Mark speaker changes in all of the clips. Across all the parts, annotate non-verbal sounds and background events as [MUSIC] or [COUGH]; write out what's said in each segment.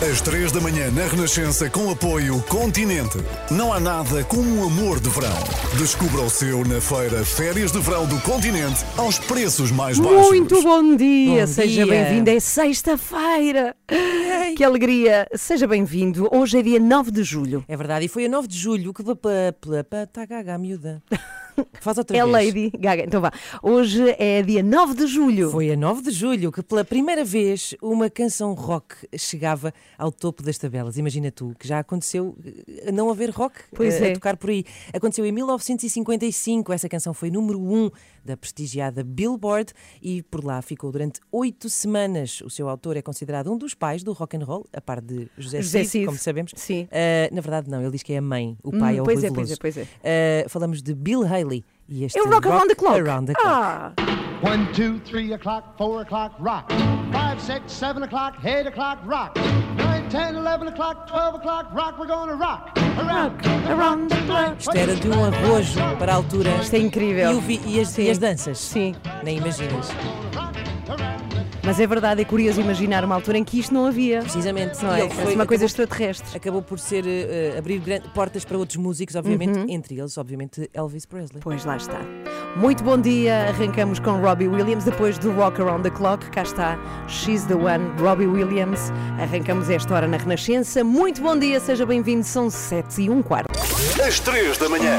Speaker 1: Às 3 da manhã, na Renascença, com apoio Continente. Não há nada como um amor de verão. Descubra o seu na feira Férias de Verão do Continente, aos preços mais baixos.
Speaker 2: Muito bom dia,
Speaker 3: Bom
Speaker 2: seja bem-vindo. É sexta-feira. Que alegria, seja bem-vindo. Hoje é dia 9 de julho.
Speaker 3: É verdade, e foi a 9 de julho que está gaga, a miúda. [LAUGHS] [LAUGHS] Faz outra
Speaker 2: É
Speaker 3: vez.
Speaker 2: Lady Gaga. Então vá. Hoje é dia 9 de julho.
Speaker 3: Foi a 9 de julho que pela primeira vez uma canção rock chegava ao topo das tabelas. Imagina tu, que já aconteceu eh, não haver rock eh,
Speaker 2: é.
Speaker 3: a tocar por aí. Aconteceu em 1955, essa canção foi número 1 da prestigiada Billboard e por lá ficou durante oito semanas. O seu autor é considerado um dos pais do rock and roll, a par de José,
Speaker 2: José
Speaker 3: Cid,
Speaker 2: Cid.
Speaker 3: como sabemos.
Speaker 2: Sim.
Speaker 3: Eh, na verdade não, ele diz que é a mãe, o pai
Speaker 2: Hum,
Speaker 3: é o
Speaker 2: pois
Speaker 3: Rui
Speaker 2: é, pois é,
Speaker 3: Veloso.
Speaker 2: pois é.
Speaker 3: Eh, falamos de Bill Haley e este
Speaker 2: É o Rock Around the Clock.
Speaker 3: Around the Clock.
Speaker 2: Ah,
Speaker 4: One, two, three o'clock, four o'clock, rock. Five, six, seven o'clock, eight o'clock, rock. Nine, ten, eleven o'clock, twelve o'clock, rock. We're gonna rock. Around,
Speaker 2: around the clock.
Speaker 3: Isto era de um arrojo para a altura.
Speaker 2: Isto é incrível.
Speaker 3: E, o vi- e as,
Speaker 2: Sim.
Speaker 3: e as danças?
Speaker 2: Sim.
Speaker 3: Nem imaginas.
Speaker 2: Mas é verdade, é curioso imaginar uma altura em que isto não havia.
Speaker 3: Precisamente.
Speaker 2: Não é?
Speaker 3: foi-
Speaker 2: uma coisa
Speaker 3: acabou-
Speaker 2: extraterrestre.
Speaker 3: Acabou por ser eh, abrir gran- portas para outros músicos, obviamente, entre eles, obviamente, Elvis Presley.
Speaker 2: Pois lá está. Muito bom dia. Arrancamos com Robbie Williams depois do Rock Around the Clock. Cá está She's the One, Robbie Williams. Arrancamos esta hora na Renascença. Muito bom dia, seja bem-vindo. São 7 e um quarto.
Speaker 1: Às 3 da manhã,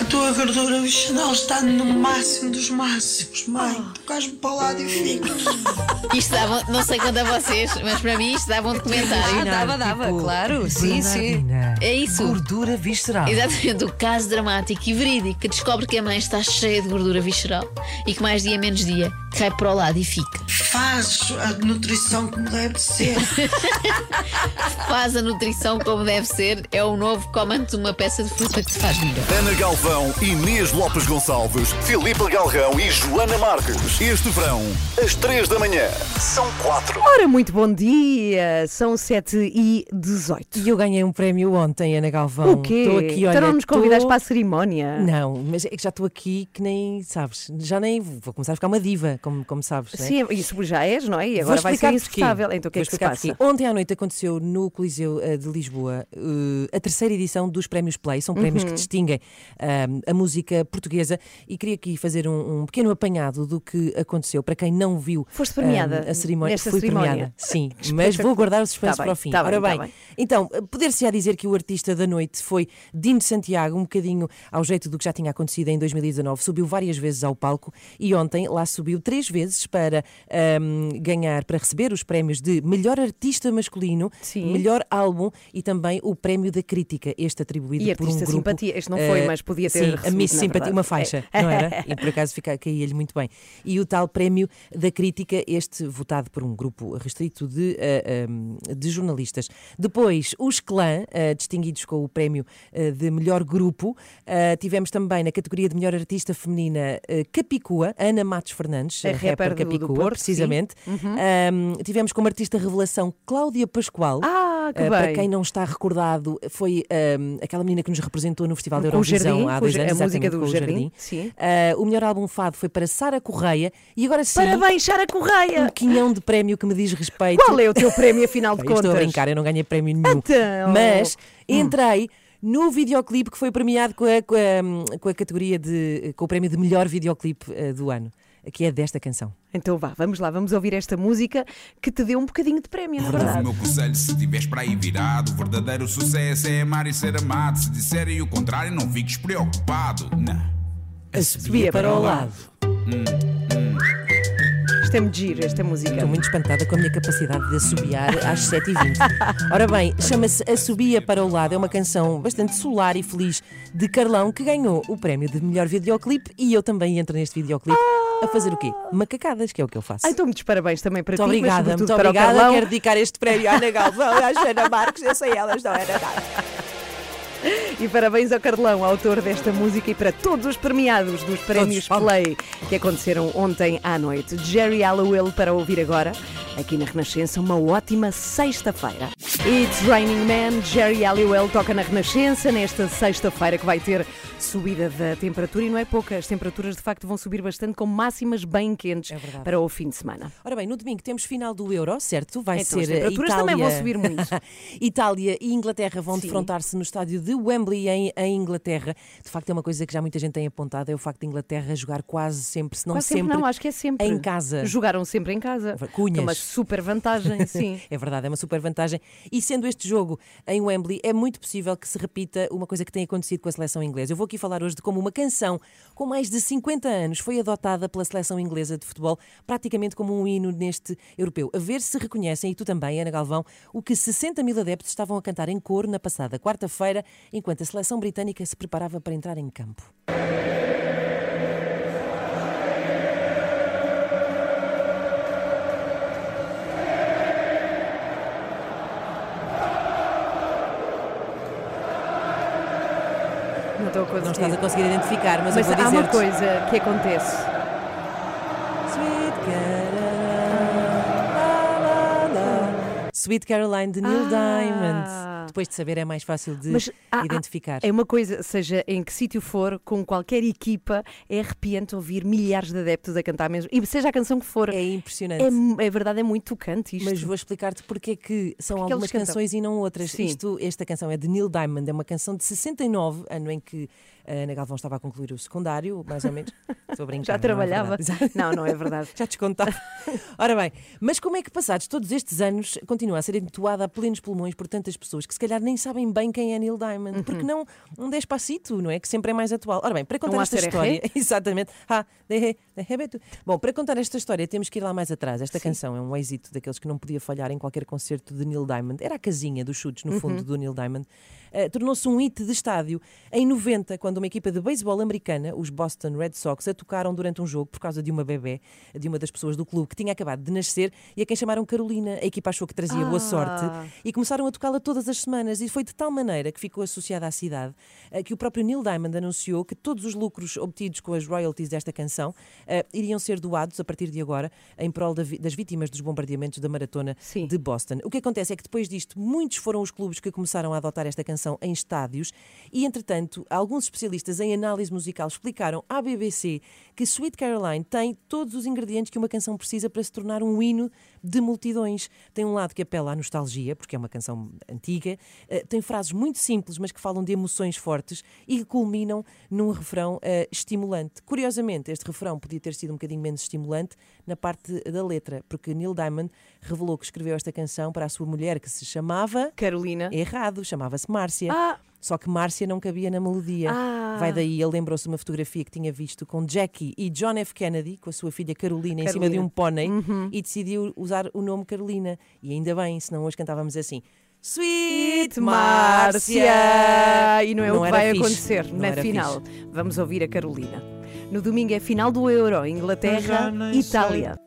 Speaker 5: A tua gordura visceral está no máximo dos máximos, mãe. Tocas-me para o lado e fico. [LAUGHS]
Speaker 6: Isto dava, não sei quanto a vocês, mas para mim isto dava um documentário.
Speaker 3: Ah, dava, dava, claro. Sim, sim.
Speaker 6: É isso.
Speaker 3: Gordura visceral.
Speaker 6: Exatamente, o caso dramático e verídico que descobre que a mãe está cheia de gordura visceral e que mais dia menos dia cai para o lado e fica.
Speaker 5: Faz a nutrição como deve ser. [LAUGHS]
Speaker 6: Faz a nutrição como deve ser, é o novo comando de uma peça de fruta que te faz melhor.
Speaker 1: Ana Galvão, Inês Lopes Gonçalves, Filipe Galrão e Joana Marques. Este verão, às 3 da manhã, são 4.
Speaker 2: Ora, muito bom dia. São 7 e 18.
Speaker 3: E eu ganhei um prémio ontem, Ana Galvão.
Speaker 2: O quê?
Speaker 3: Estou aqui, olha.
Speaker 2: então não nos convidaste
Speaker 3: estou-
Speaker 2: para a cerimónia?
Speaker 3: Não, mas é que já estou aqui que nem, sabes, já nem vou começar a ficar uma diva, como, como sabes. não é?
Speaker 2: Sim, isso já és, não é? E agora vai ser insuportável. Então o que é que se passa?
Speaker 3: porquê. Ontem à noite aconteceu no Coliseu eh, de Lisboa eh, a terceira edição dos Prémios Play. São prémios
Speaker 2: Uhum.
Speaker 3: que distinguem ah, a música portuguesa e queria aqui fazer um, um pequeno apanhado do que aconteceu para quem não viu
Speaker 2: Foste premiada
Speaker 3: ah, a cerimónia.
Speaker 2: nesta
Speaker 3: Fui
Speaker 2: cerimónia?
Speaker 3: premiada, sim, [LAUGHS] mas vou guardar o suspense
Speaker 2: Tá bem,
Speaker 3: para o fim.
Speaker 2: tá bem,
Speaker 3: Ora
Speaker 2: tá
Speaker 3: bem,
Speaker 2: bem.
Speaker 3: então, poder-se-á dizer que o artista da noite foi Dino Santiago, um bocadinho ao jeito do que já tinha acontecido em 2019. Subiu várias vezes ao palco e ontem lá subiu três vezes para ahm, ganhar, para receber os prémios de melhor artista masculino,
Speaker 2: Sim.
Speaker 3: melhor álbum e também o prémio da crítica, este atribuído
Speaker 2: E
Speaker 3: por um grupo.
Speaker 2: simpatia. Este não foi,
Speaker 3: eh,
Speaker 2: mas podia ter
Speaker 3: Sim, a Miss Simpatia, uma faixa,
Speaker 2: É.
Speaker 3: não era? E por acaso caía-lhe muito bem. E o tal prémio da crítica, este votado por um grupo restrito de, eh, eh, de jornalistas. Depois, os Clã, eh, distinguidos com o prémio eh, de melhor grupo. Tivemos também na categoria de melhor artista feminina Capicua, Ana Matos Fernandes,
Speaker 2: A rapper
Speaker 3: rapper
Speaker 2: do- do
Speaker 3: Capicua,
Speaker 2: Porto,
Speaker 3: precisamente.
Speaker 2: Uhum.
Speaker 3: Ahm, tivemos como artista revelação Cláudia Pascoal.
Speaker 2: Ah, que
Speaker 3: Uh, para quem não está recordado, foi um, aquela menina que nos representou no Festival da Eurovisão há dois
Speaker 2: Ja-
Speaker 3: anos,
Speaker 2: a música do Jardim, sim.
Speaker 3: Uh, o melhor álbum fado foi para Sara Correia e agora sim,
Speaker 2: Parabéns, Sara Correia!
Speaker 3: um quinhão de prémio que me diz respeito.
Speaker 2: Qual é o teu prémio, afinal [LAUGHS] de
Speaker 3: Eu Estou a
Speaker 2: contas?
Speaker 3: brincar, eu não ganhei prémio nenhum.
Speaker 2: Então.
Speaker 3: Mas entrei no videoclipe que foi premiado com a, com a- com a categoria de. com o prémio de melhor videoclipe uh, do ano, que é desta canção.
Speaker 2: Então vá, vamos lá, vamos ouvir esta música que te deu um bocadinho de prémio, na
Speaker 7: O
Speaker 2: verdade.
Speaker 7: meu conselho, se estiveres para aí virado, o verdadeiro sucesso é amar e ser amado. Se disserem o contrário, não fiques preocupado. Não.
Speaker 3: A subia para o lado.
Speaker 2: Isto é giro, esta música.
Speaker 3: Estou muito espantada com a minha capacidade de assobiar às 7h20. Ora bem, chama-se Assobia para o Lado. É uma canção bastante solar e feliz de Carlão que ganhou o prémio de melhor videoclipe e eu também entro neste videoclipe a fazer o quê? Macacadas, que é o que eu faço.
Speaker 2: Ai, então muitos parabéns também para
Speaker 3: Muito
Speaker 2: ti,
Speaker 3: obrigada, muito obrigada. Quero dedicar este prémio à Ana Galvão, à Jana Marques, eu sei elas, não era nada. [LAUGHS]
Speaker 2: E parabéns ao Carlão, autor desta música, e para todos os premiados dos prémios
Speaker 3: Todos.
Speaker 2: Play que aconteceram ontem à noite. Jerry Hallowell para ouvir agora, aqui na Renascença, uma ótima sexta-feira. It's Raining Man, Jerry Hallowell toca na Renascença nesta sexta-feira que vai ter subida da temperatura e não é pouca. As temperaturas de facto vão subir bastante com máximas bem quentes
Speaker 3: É
Speaker 2: para o fim de semana.
Speaker 3: Ora bem, no domingo temos final do Euro, certo? Vai
Speaker 2: Então, as
Speaker 3: ser
Speaker 2: temperaturas
Speaker 3: Itália...
Speaker 2: também vão subir muito. [LAUGHS]
Speaker 3: Itália e Inglaterra vão defrontar-se no estádio de Wembley em, em Inglaterra. De facto, é uma coisa que já muita gente tem apontado, é o facto de Inglaterra jogar quase sempre, se não
Speaker 2: Quase sempre, não, acho que é sempre.
Speaker 3: em casa.
Speaker 2: Jogaram sempre em casa.
Speaker 3: Cunhas.
Speaker 2: É uma super vantagem, [LAUGHS] sim.
Speaker 3: É verdade, é uma super vantagem. E sendo este jogo em Wembley, é muito possível que se repita uma coisa que tem acontecido com a seleção inglesa. Eu vou aqui falar hoje de como uma canção com mais de 50 anos foi adotada pela seleção inglesa de futebol, praticamente como um hino neste europeu. A ver se reconhecem, e tu também, Ana Galvão, o que 60 mil adeptos estavam a cantar em coro na passada quarta-feira, enquanto a seleção britânica se preparava para entrar em campo.
Speaker 2: Não estou a conseguir.
Speaker 3: Não estás a conseguir identificar, mas,
Speaker 2: Mas
Speaker 3: eu vou
Speaker 2: há uma
Speaker 3: dizer
Speaker 2: coisa que acontece.
Speaker 3: Sweet Caroline, Sweet Caroline de Neil
Speaker 2: Ah.
Speaker 3: Diamond. Depois de saber é mais fácil de
Speaker 2: Mas há- há-
Speaker 3: identificar.
Speaker 2: É uma coisa, seja em que sítio for, com qualquer equipa, é arrepiante ouvir milhares de adeptos a cantar mesmo. E seja a canção que for.
Speaker 3: É impressionante.
Speaker 2: É, é verdade, é muito tocante isto.
Speaker 3: Mas vou explicar-te porque é que são
Speaker 2: Porque
Speaker 3: algumas canções e não outras.
Speaker 2: Sim.
Speaker 3: Isto, esta canção é de Neil Diamond, é uma canção de 69, ano em que a Ana Galvão estava a concluir o secundário, mais ou menos. [LAUGHS] Estou a brincar.
Speaker 2: Já
Speaker 3: é
Speaker 2: trabalhava.
Speaker 3: verdade.
Speaker 2: Não, não é verdade. [LAUGHS]
Speaker 3: Já descontava. Ora bem, mas como é que passados todos estes anos continua a ser entoada a plenos pulmões por tantas pessoas que se calhar nem sabem bem quem é Neil Diamond? Porque não um despacito, não é? Que sempre é mais atual. Ora bem, para contar
Speaker 2: Um
Speaker 3: esta história, [LAUGHS] exatamente. Ah, de de. Bom, para contar esta história temos que ir lá mais atrás. Esta canção é um êxito daqueles que não podia falhar em qualquer concerto de Neil Diamond. Era a casinha dos chutes, no fundo, do Neil Diamond. Eh, Tornou-se um hit de estádio em 90, quando uma equipa de beisebol americana, os Boston Red Sox, a tocaram durante um jogo por causa de uma bebê, de uma das pessoas do clube que tinha acabado de nascer e a quem chamaram Carolina. A equipa achou que trazia boa
Speaker 2: Ah.
Speaker 3: sorte e começaram a tocá-la todas as semanas e foi de tal maneira que ficou associada à cidade eh, que o próprio Neil Diamond anunciou que todos os lucros obtidos com as royalties desta canção eh, iriam ser doados a partir de agora em prol da vi- das vítimas dos bombardeamentos da maratona
Speaker 2: Sim.
Speaker 3: de Boston. O que acontece é que depois disto, muitos foram os clubes que começaram a adotar esta canção em estádios e, entretanto, alguns especialistas em análise musical explicaram à BBC que Sweet Caroline tem todos os ingredientes que uma canção precisa para se tornar um hino de multidões. Tem um lado que apela à nostalgia, porque é uma canção antiga, eh, tem frases muito simples, mas que falam de emoções fortes e que culminam num refrão eh, estimulante. Curiosamente, este refrão podia ter sido um bocadinho menos estimulante na parte da letra, porque Neil Diamond revelou que escreveu esta canção para a sua mulher, que se chamava.
Speaker 2: Carolina.
Speaker 3: Errado, chamava-se Márcia.
Speaker 2: Ah.
Speaker 3: Só que Márcia não cabia na melodia.
Speaker 2: Ah.
Speaker 3: Vai daí, ele lembrou-se de uma fotografia que tinha visto com Jackie e John F. Kennedy, com a sua filha Carolina, em cima de
Speaker 2: Carolina.
Speaker 3: um pônei, e decidiu usar o nome Carolina. E ainda bem, senão hoje cantávamos assim. Sweet Márcia!
Speaker 2: E não é o que
Speaker 3: era
Speaker 2: vai
Speaker 3: fixe,
Speaker 2: acontecer
Speaker 3: não
Speaker 2: na final.
Speaker 3: fixe.
Speaker 2: Vamos ouvir a Carolina. No domingo é final do Euro, Inglaterra, Itália.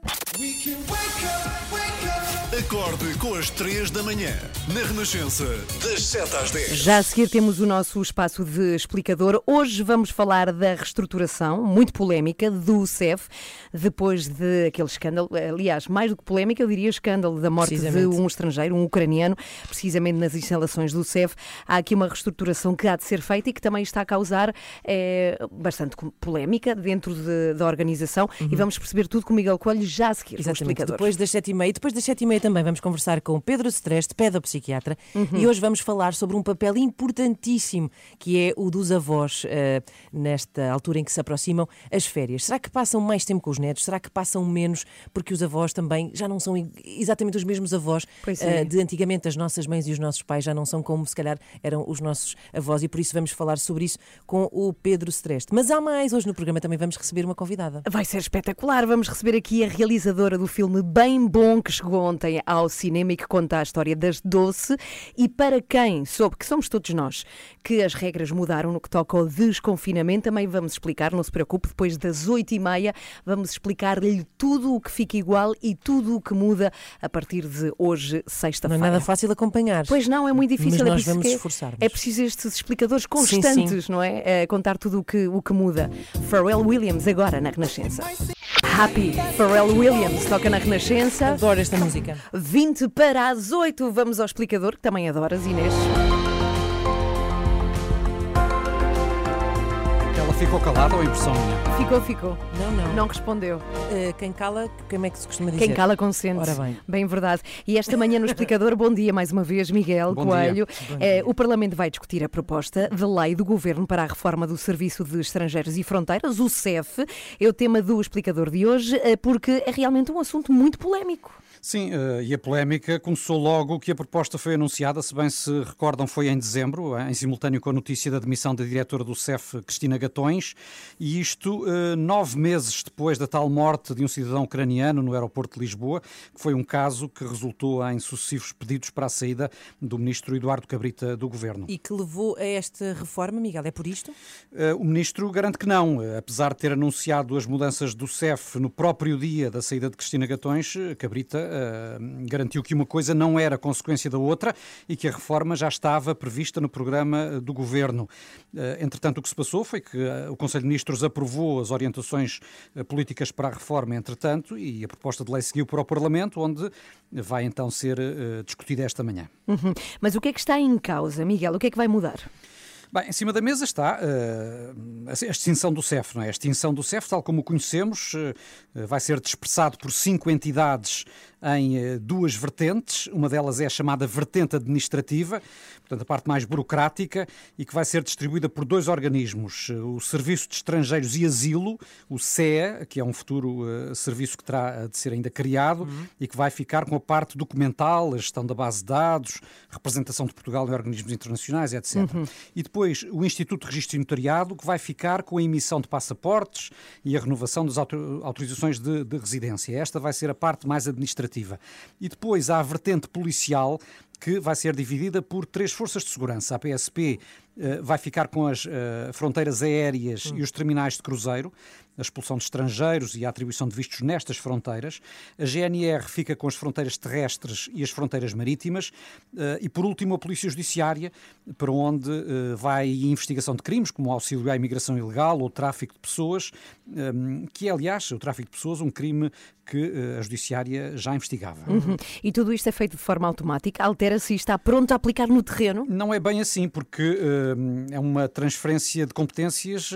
Speaker 1: Acorde com as 3 da manhã. Na Renascença, das 7 às 10.
Speaker 2: Já a seguir temos o nosso espaço de explicador. Hoje vamos falar da reestruturação, muito polémica, do CEF, depois de aquele escândalo, aliás, mais do que polémica, eu diria escândalo da morte de um estrangeiro, um ucraniano, precisamente nas instalações do CEF. Há aqui uma reestruturação que há de ser feita e que também está a causar eh, bastante polémica dentro de- da organização. E vamos perceber tudo com o Miguel Coelho já a seguir,
Speaker 3: Uhum. Exatamente,
Speaker 2: explicador.
Speaker 3: depois das sete e meia. Depois das sete e meia também vamos conversar com Pedro Streste, pedopsiquiatra, e hoje vamos falar sobre um papel importantíssimo que é o dos avós eh, nesta altura em que se aproximam as férias. Será que passam mais tempo com os netos? Será que passam menos? Porque os avós também já não são exatamente os mesmos avós
Speaker 2: é.
Speaker 3: eh, de antigamente. As nossas mães e os nossos pais já não são como se calhar eram os nossos avós e por isso vamos falar sobre isso com o Pedro Streste. Mas há mais, hoje no programa também vamos receber uma convidada.
Speaker 2: Vai ser espetacular. Vamos receber aqui a realizadora do filme Bem Bom, que chegou ontem ao cinema e que conta a história das Doce. E para quem soube, que somos todos nós, que as regras mudaram no que toca ao desconfinamento, também vamos explicar, não se preocupe, depois das oito e meia, vamos explicar-lhe tudo o que fica igual e tudo o que muda a partir de hoje,
Speaker 3: Não é
Speaker 2: sexta-feira.
Speaker 3: nada fácil acompanhar.
Speaker 2: Pois não, é muito difícil.
Speaker 3: Mas
Speaker 2: é
Speaker 3: nós
Speaker 2: preciso
Speaker 3: vamos esforçar-nos.
Speaker 2: É preciso estes explicadores
Speaker 3: sim.
Speaker 2: constantes, não é? É Contar tudo o que, o que muda. Pharrell Williams agora na Renascença. Happy, Pharrell Williams toca na Renascença.
Speaker 3: Adoro esta música.
Speaker 2: 20 para as 8. Vamos ao explicador, que também adoras, Inês.
Speaker 8: Ficou calada ou impressão minha?
Speaker 2: Ficou, ficou.
Speaker 3: Não, não.
Speaker 2: Não respondeu.
Speaker 3: Eh, quem cala, como é que se costuma dizer?
Speaker 2: Quem cala consente.
Speaker 3: Ora bem.
Speaker 2: Bem verdade. E esta manhã no explicador, bom dia mais uma vez, Miguel
Speaker 8: Bom
Speaker 2: Coelho.
Speaker 8: dia.
Speaker 2: Eh, o Parlamento vai discutir a proposta de lei do Governo para a reforma do Serviço de Estrangeiros e Fronteiras, o CEF. É o tema do explicador de hoje, eh, porque é realmente um assunto muito polémico.
Speaker 8: Sim, eh, e a polémica começou logo que a proposta foi anunciada, se bem se recordam, foi em dezembro, eh, em simultâneo com a notícia da demissão da diretora do CEF, Cristina Gatões, e isto eh, nove meses depois da tal morte de um cidadão ucraniano no aeroporto de Lisboa, que foi um caso que resultou em sucessivos pedidos para a saída do ministro Eduardo Cabrita do governo.
Speaker 3: E que levou a esta reforma, Miguel? É por isto?
Speaker 8: O ministro garante que não, apesar de ter anunciado as mudanças do CEF no próprio dia da saída de Cristina Gatões, Cabrita eh, garantiu que uma coisa não era consequência da outra e que a reforma já estava prevista no programa eh, do governo. Eh, Entretanto, o que se passou foi que o Conselho de Ministros aprovou as orientações políticas para a reforma, entretanto, e a proposta de lei seguiu para o Parlamento, onde vai então ser discutida esta manhã.
Speaker 2: Uhum. Mas o que é que está em causa, Miguel? O que é que vai mudar?
Speaker 8: Bem, em cima da mesa está eh, a extinção do CEF, não é? A extinção do CEF, tal como o conhecemos, eh, vai ser dispersado por cinco entidades em eh, duas vertentes. Uma delas é a chamada vertente administrativa, portanto, a parte mais burocrática, e que vai ser distribuída por dois organismos: o Serviço de Estrangeiros e Asilo, o CEA, que é um futuro eh, serviço que terá de ser ainda criado e que vai ficar com a parte documental, a gestão da base de dados, representação de Portugal em organismos internacionais, etc. E depois o Instituto de Registro e Notariado, que vai ficar com a emissão de passaportes e a renovação das auto- autorizações de, de residência. Esta vai ser a parte mais administrativa. E depois há a vertente policial, que vai ser dividida por três forças de segurança. A PSP eh, vai ficar com as eh, fronteiras aéreas e os terminais de cruzeiro, a expulsão de estrangeiros e a atribuição de vistos nestas fronteiras. A GNR fica com as fronteiras terrestres e as fronteiras marítimas. eh, e, por último, a Polícia Judiciária, para onde eh, vai a investigação de crimes, como o auxílio à imigração ilegal ou o tráfico de pessoas, eh, que é, aliás, o tráfico de pessoas, um crime que eh, a Judiciária já investigava.
Speaker 2: Uhum. E tudo isto é feito de forma automática? Altera-se e está pronto a aplicar no terreno?
Speaker 8: Não é bem assim, porque eh, é uma transferência de competências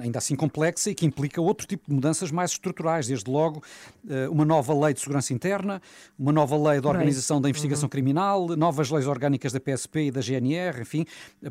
Speaker 8: ainda assim complexa e que implica outro tipo de mudanças mais estruturais. Desde logo, eh, uma nova lei de segurança interna, uma nova lei de
Speaker 2: Bem.
Speaker 8: organização da investigação criminal, novas leis orgânicas da PSP e da GNR, enfim,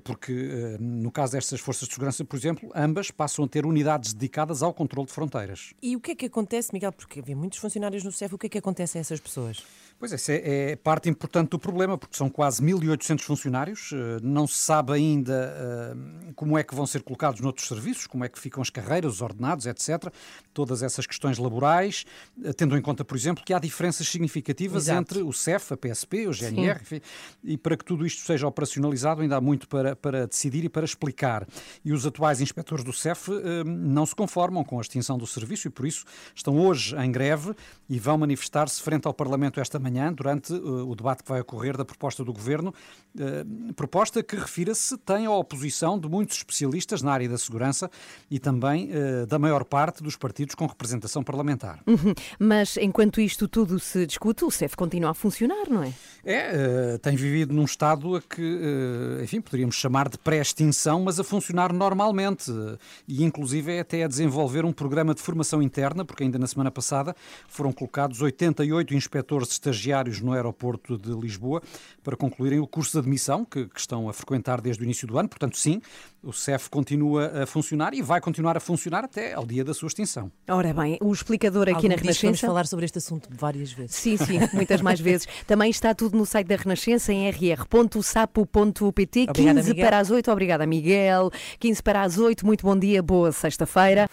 Speaker 8: porque eh, no caso destas forças de segurança, por exemplo, ambas passam a ter unidades dedicadas ao controle de fronteiras.
Speaker 3: E o que é que acontece, Miguel? Porque havia muitos funcionários no CEF, o que é que acontece a essas pessoas?
Speaker 8: Pois é, essa é, é parte importante do problema, porque são quase 1.800 funcionários, eh, não se sabe ainda eh, como é que vão ser colocados noutros serviços, como é que ficam as carreiras, os ordenados, etc. Todas essas questões laborais, eh, tendo em conta, por exemplo, que há diferenças significativas
Speaker 3: Exato.
Speaker 8: entre o CEF, a PSP, o GNR, enfim, e para que tudo isto seja operacionalizado ainda há muito para, para decidir e para explicar. E os atuais inspectores do CEF não se conformam com a extinção do serviço e por isso estão hoje em greve e vão manifestar-se frente ao Parlamento esta manhã durante eh, o debate que vai ocorrer da proposta do Governo, eh, proposta que, refira-se, tem a oposição de muitos especialistas na área da segurança e também eh, da maior parte dos partidos com representação parlamentar.
Speaker 2: Uhum. Mas enquanto isto tudo se discute, o CEF continua a funcionar, não é?
Speaker 8: É, eh, tem vivido num estado a que, eh, enfim, poderíamos chamar de pré-extinção, mas a funcionar normalmente. eh, E, inclusive, é até a desenvolver um programa de formação interna, porque ainda na semana passada foram colocados 88 inspectores estagiários no aeroporto de Lisboa para concluírem o curso de admissão que, que estão a frequentar desde o início do ano. Portanto, sim, o CEF continua a funcionar e vai continuar a funcionar até ao dia da sua extinção.
Speaker 2: Ora bem, o explicador aqui
Speaker 3: Algum
Speaker 2: na
Speaker 3: dia vamos
Speaker 2: Renascença.
Speaker 3: falar sobre este assunto várias vezes.
Speaker 2: Sim, sim, muitas mais vezes. [LAUGHS] Também está tudo no site da Renascença em rr.sapo.pt.
Speaker 3: Obrigada,
Speaker 2: 15
Speaker 3: Miguel.
Speaker 2: para as 8, obrigada Miguel. 15 para as 8, muito bom dia, boa sexta-feira.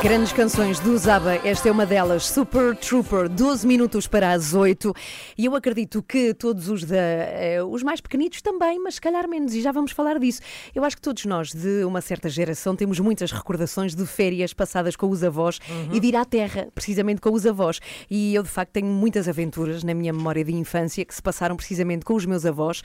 Speaker 2: Grandes canções do Zaba, esta é uma delas, Super Trooper, 12 minutos para as 8. E eu acredito que todos os, da, eh, os mais pequenitos também, mas se calhar menos, e já vamos falar disso. Eu acho que todos nós, de uma certa geração, temos muitas recordações de férias passadas com os avós e de ir à terra, precisamente com os avós. E eu, de facto, tenho muitas aventuras na minha memória de infância que se passaram precisamente com os meus avós,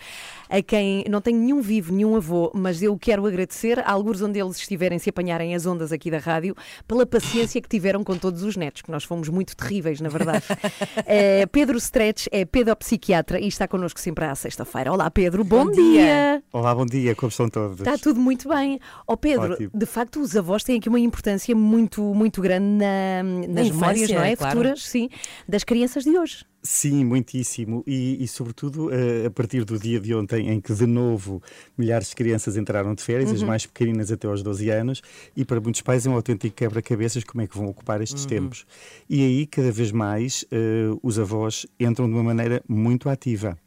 Speaker 2: a quem não tenho nenhum vivo, nenhum avô, mas eu quero agradecer a alguns onde eles estiverem se apanharem as ondas aqui da rádio, pela paciência que tiveram com todos os netos, que nós fomos muito terríveis, na verdade. [LAUGHS] Eh, Pedro Stretch é pedopsiquiatra e está connosco sempre à sexta-feira. Olá, Pedro, bom,
Speaker 3: Bom
Speaker 2: dia.
Speaker 3: dia.
Speaker 9: Olá, bom dia, como estão todos?
Speaker 2: Está tudo muito bem. Ó Pedro,
Speaker 9: Ótimo.
Speaker 2: de facto, os avós têm aqui uma importância muito, muito grande na- nas memórias, não é?
Speaker 3: claro.
Speaker 2: Futuras, sim, das crianças de hoje.
Speaker 9: Sim, muitíssimo. E, e, sobretudo, eh, a partir do dia de ontem, em que de novo milhares de crianças entraram de férias, as
Speaker 2: Uhum.
Speaker 9: mais pequeninas até aos 12 anos, e para muitos pais é um autêntico quebra-cabeças como é que vão ocupar estes
Speaker 2: Uhum.
Speaker 9: tempos. E aí, cada vez mais, eh, os avós entram de uma maneira muito ativa.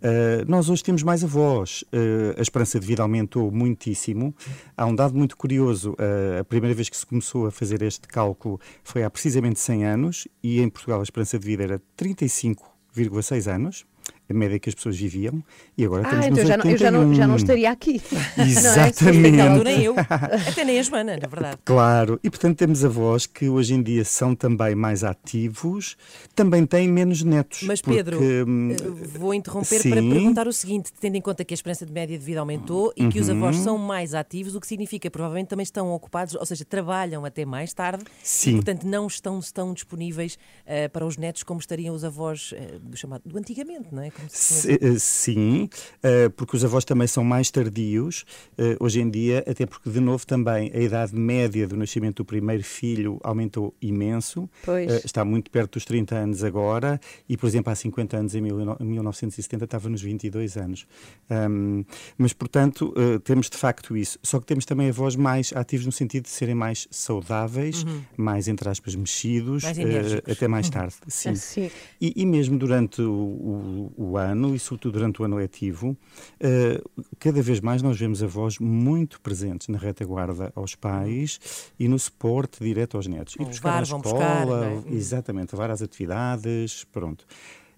Speaker 9: Uh, nós hoje temos mais avós. Uh, a esperança de vida aumentou muitíssimo. Há um dado muito curioso. uh, a primeira vez que se começou a fazer este cálculo foi há precisamente 100 anos e em Portugal a esperança de vida era 35,6 anos. A média que as pessoas viviam e agora
Speaker 2: Ah,
Speaker 9: estamos
Speaker 2: então
Speaker 9: nos
Speaker 2: já não, eu já não, já não
Speaker 9: 81.
Speaker 2: estaria aqui.
Speaker 9: Exatamente. [LAUGHS]
Speaker 2: Não é? [LAUGHS]
Speaker 3: Altura nem eu. Até nem a Joana, na verdade.
Speaker 9: Claro, e portanto temos avós que hoje em dia são também mais ativos, também têm menos netos.
Speaker 3: Mas
Speaker 9: porque,
Speaker 3: Pedro,
Speaker 9: hum,
Speaker 3: eh, vou interromper
Speaker 9: sim.
Speaker 3: para perguntar o seguinte, tendo em conta que a esperança de média de vida aumentou e que os
Speaker 9: Uhum.
Speaker 3: avós são mais ativos, o que significa que provavelmente também estão ocupados, ou seja, trabalham até mais tarde
Speaker 9: Sim.
Speaker 3: e, portanto, não estão tão disponíveis eh, para os netos como estariam os avós eh, do chamado do antigamente, não é?
Speaker 9: Eh, Sim, eh, porque os avós também são mais tardios eh, hoje em dia, até porque, de novo, também a idade média do nascimento do primeiro filho aumentou imenso.
Speaker 2: Pois.
Speaker 9: Está muito perto dos 30 anos agora e, por exemplo, há 50 anos, em 19- 1970, estava nos 22 anos. Mas, portanto, temos de facto isso. Só que temos também avós mais ativos no sentido de serem mais saudáveis,
Speaker 3: Uhum.
Speaker 9: mais, entre aspas, mexidos,
Speaker 3: Mais
Speaker 9: até mais
Speaker 3: Uhum.
Speaker 9: tarde. Sim. [LAUGHS]
Speaker 2: Sim.
Speaker 9: E, e mesmo durante o, o- o ano, e sobretudo durante o ano letivo, eh, cada vez mais nós vemos avós muito presentes na retaguarda aos pais e no suporte direto aos netos.
Speaker 3: Vão
Speaker 9: Ir buscar na
Speaker 3: vão
Speaker 9: escola,
Speaker 3: buscar, é?
Speaker 9: exatamente, levar às atividades, pronto.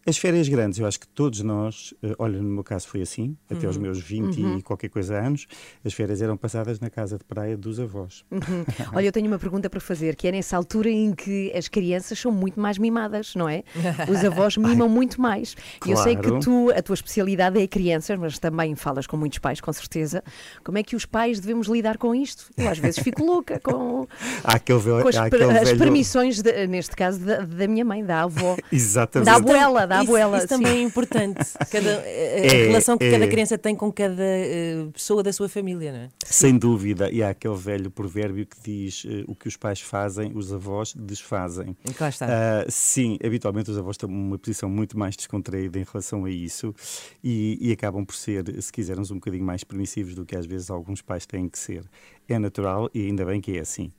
Speaker 9: As férias grandes, eu acho que todos nós, eh, olha, no meu caso foi assim, até aos
Speaker 2: Uhum.
Speaker 9: meus 20
Speaker 2: Uhum.
Speaker 9: e qualquer coisa anos, as férias eram passadas na casa de praia dos avós.
Speaker 2: Uhum. [LAUGHS] Olha, eu tenho uma pergunta para fazer, que é nessa altura em que as crianças são muito mais mimadas, não é? Os avós [LAUGHS] mimam muito mais. E eu sei que
Speaker 9: claro.
Speaker 2: tu, a tua especialidade é crianças, mas também falas com muitos pais, com certeza. Como é que os pais devemos lidar com isto? Eu às vezes fico louca com, [LAUGHS]
Speaker 9: aquele, velho-
Speaker 2: com as,
Speaker 9: aquele
Speaker 2: as
Speaker 9: velho-
Speaker 2: permissões, de- neste caso, da, da minha mãe, da avó.
Speaker 9: Exatamente.
Speaker 2: Da abuela, da
Speaker 3: Isso-
Speaker 2: abuela.
Speaker 3: Isso,
Speaker 2: sim.
Speaker 3: também é importante. [LAUGHS] Cada, a, a
Speaker 9: É,
Speaker 3: relação que
Speaker 9: é.
Speaker 3: cada criança tem com cada eh, pessoa da sua família, não é?
Speaker 9: Sem dúvida, e há aquele velho provérbio que diz eh, o que os pais fazem, os avós desfazem.
Speaker 3: Cá está.
Speaker 9: Ah, sim, habitualmente os avós têm uma posição muito mais descontraída em relação a isso e, e acabam por ser, se quisermos, um bocadinho mais permissivos do que às vezes alguns pais têm que ser. É natural e ainda bem que é assim.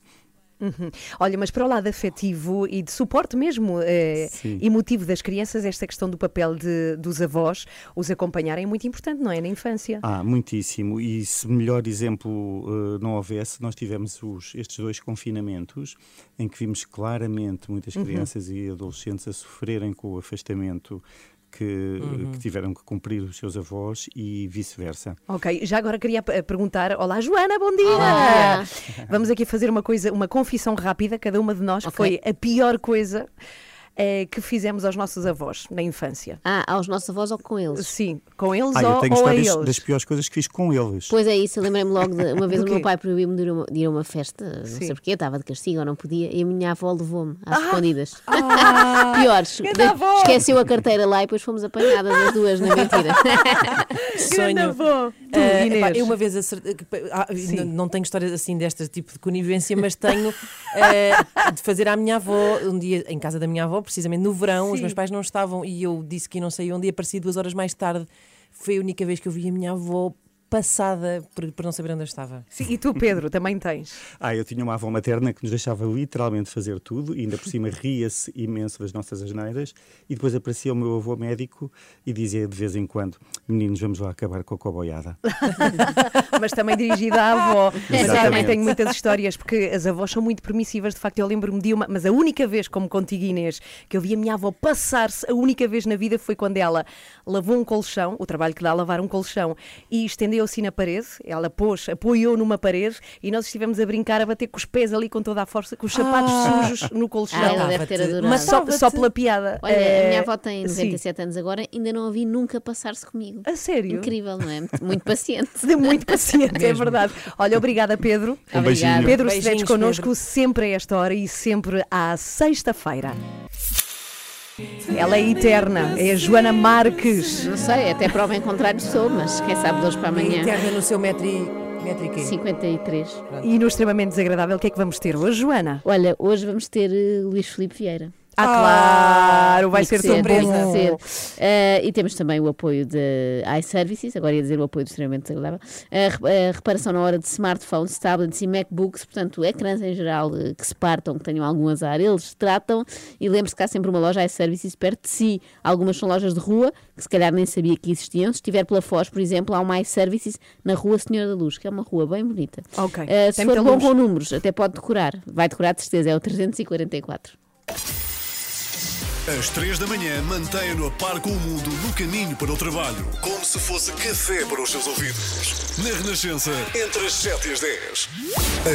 Speaker 2: Uhum. Olha, mas para o lado afetivo e de suporte mesmo eh, emotivo das crianças, esta questão do papel de- dos avós, os acompanharem é muito importante, não é? Na infância.
Speaker 9: Ah, muitíssimo. E se melhor exemplo eh, não houvesse, nós tivemos os, estes dois confinamentos em que vimos claramente muitas
Speaker 2: Uhum.
Speaker 9: crianças e adolescentes a sofrerem com o afastamento que,
Speaker 2: Uhum.
Speaker 9: que tiveram que cumprir os seus avós e vice-versa.
Speaker 2: Ok, já agora queria eh, perguntar: Olá, Joana, bom dia!
Speaker 9: Olá.
Speaker 2: Vamos aqui fazer uma coisa, uma confissão rápida, cada uma de nós, que
Speaker 3: Ok.
Speaker 2: foi a pior coisa eh, que fizemos aos nossos avós na infância.
Speaker 10: Ah, aos nossos avós ou com eles?
Speaker 2: Sim, com eles
Speaker 9: Ah, eu
Speaker 2: ou,
Speaker 9: tenho
Speaker 2: ou a
Speaker 9: histórias
Speaker 2: eles.
Speaker 9: das piores coisas que fiz com eles.
Speaker 10: Pois é isso, eu lembrei-me logo de uma vez [LAUGHS] o meu pai proibiu-me de ir a uma, de ir a uma festa, não
Speaker 2: Sim.
Speaker 10: sei porquê, eu estava de castigo ou não podia, e a minha avó levou-me às escondidas. [LAUGHS]
Speaker 2: Ah,
Speaker 10: Piores, de-
Speaker 2: avó!
Speaker 10: esqueceu a carteira lá e depois fomos apanhadas as duas na mentira. [LAUGHS]
Speaker 2: Grande avó. Tu,
Speaker 3: Ah,
Speaker 2: Inês.
Speaker 3: epá, eu uma vez acertei, ah, não, não tenho histórias assim deste tipo de conivência, mas tenho ah, de fazer à minha avó um dia em casa da minha avó, precisamente no verão, os
Speaker 2: Sim.
Speaker 3: meus pais não estavam e eu disse que não saía um dia, apareci duas horas mais tarde. Foi a única vez que eu vi a minha avó passada por, por não saber onde eu estava.
Speaker 2: Sim, e tu, Pedro, também tens.
Speaker 9: Ah, eu tinha uma avó materna que nos deixava literalmente fazer tudo, e ainda por cima ria-se imenso das nossas asneiras, e depois aparecia o meu avô médico e dizia de vez em quando: Meninos, vamos lá acabar com a coboiada. [LAUGHS]
Speaker 2: mas também dirigida à avó. Mas eu também
Speaker 9: Exatamente.
Speaker 2: tenho muitas histórias, porque as avós são muito permissivas. De facto, eu lembro-me de uma, mas a única vez, como contigo, Inês, que eu vi a minha avó passar-se, a única vez na vida foi quando ela lavou um colchão, o trabalho que dá a lavar um colchão, e estendeu assim na parede. Ela pôs, apoiou numa parede e nós estivemos a brincar, a bater com os pés ali com toda a força, com os sapatos
Speaker 3: Ah.
Speaker 2: sujos no colchão.
Speaker 10: Ah, ela deve ter adorado.
Speaker 2: Mas só, só pela piada.
Speaker 10: Olha, a
Speaker 2: Eh,
Speaker 10: minha avó tem
Speaker 2: sim.
Speaker 10: 97 anos agora, ainda não a vi nunca passar-se comigo.
Speaker 2: A sério?
Speaker 10: Incrível, não é? Muito- Muito paciente.
Speaker 2: Muito paciente, é verdade. Olha, obrigada, Pedro.
Speaker 9: Um.
Speaker 2: Pedro, estiveres connosco
Speaker 3: Pedro.
Speaker 2: sempre a esta hora e sempre à sexta-feira. Ela é eterna, é a Joana Marques.
Speaker 10: Não sei, até prova em contrário sou, mas quem sabe de hoje para amanhã.
Speaker 3: Interna no seu metro e, metro e quê?
Speaker 10: 53.
Speaker 2: E no extremamente desagradável, o que é que vamos ter hoje, Joana?
Speaker 10: Olha, hoje vamos ter eh, Luís Filipe Vieira.
Speaker 2: Ah, claro, vai ser
Speaker 10: ser. Eh, e temos também o apoio de iServices, agora ia dizer o apoio do extremamente desagradável, a reparação na hora de smartphones, tablets e MacBooks, portanto, ecrãs em geral que se partam, que tenham algum azar, eles tratam. E lembre-se que há sempre uma loja iServices perto de si. Algumas são lojas de rua, que se calhar nem sabia que existiam. Se estiver pela Foz, por exemplo, há uma iServices na Rua Senhora da Luz, que é uma rua bem bonita.
Speaker 2: Ok,
Speaker 10: se
Speaker 2: tem
Speaker 10: for bom com números, até pode decorar. Vai decorar de certeza, é o 344.
Speaker 1: Às três da manhã, mantenha-no a par com o mundo no caminho para o trabalho, como se fosse café para os seus ouvidos. Na Renascença, entre as 7 e as 10.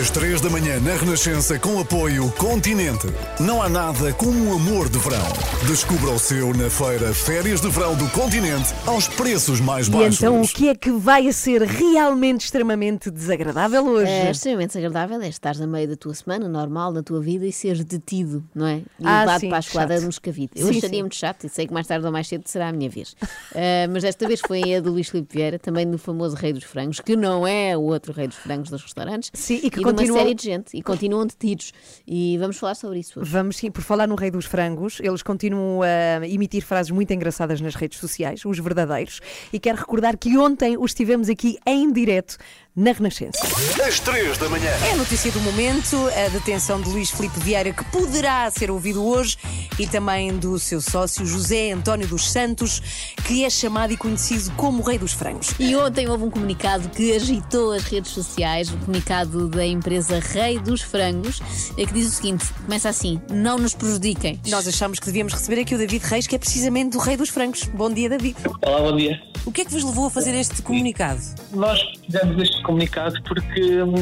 Speaker 1: Às três da manhã, na Renascença, com apoio Continente. Não há nada como o amor de verão. Descubra o seu na feira Férias de Verão do Continente aos preços mais
Speaker 2: E
Speaker 1: baixos.
Speaker 2: então, o que é que vai ser realmente extremamente desagradável hoje?
Speaker 10: É extremamente desagradável é estares a meio da tua semana, normal, na tua vida, e seres detido, não é? E
Speaker 2: Ah,
Speaker 10: levado
Speaker 2: sim,
Speaker 10: para a esquadra
Speaker 2: chato.
Speaker 10: de Moscavide. Eu
Speaker 2: Sim,
Speaker 10: acharia
Speaker 2: sim.
Speaker 10: muito chato e sei que mais tarde ou mais cedo será a minha vez. Ah, mas desta vez foi a do Luís Filipe Vieira, também do famoso Rei dos Frangos, que não é o outro Rei dos Frangos dos restaurantes.
Speaker 2: Sim, e que
Speaker 10: de uma
Speaker 2: continuam-
Speaker 10: série de gente. E continuam detidos. E vamos falar sobre isso hoje.
Speaker 2: Vamos sim, por falar no Rei dos Frangos, eles continuam a emitir frases muito engraçadas nas redes sociais, os verdadeiros, e quero recordar que ontem os tivemos aqui em direto na Renascença.
Speaker 1: Às três da manhã.
Speaker 11: É a notícia do momento, a detenção de Luís Filipe Vieira, que poderá ser ouvido hoje, e também do seu sócio José António dos Santos, que é chamado e conhecido como o Rei dos Frangos.
Speaker 10: E ontem houve um comunicado que agitou as redes sociais, o comunicado da empresa Rei dos Frangos, eh, que diz o seguinte: começa assim, não nos prejudiquem.
Speaker 11: Nós achamos que devíamos receber aqui o David Reis, que é precisamente o Rei dos Frangos. Bom dia, David.
Speaker 12: Olá, bom dia.
Speaker 11: O que é que vos levou a fazer este comunicado?
Speaker 12: Nós fizemos este comunicado porque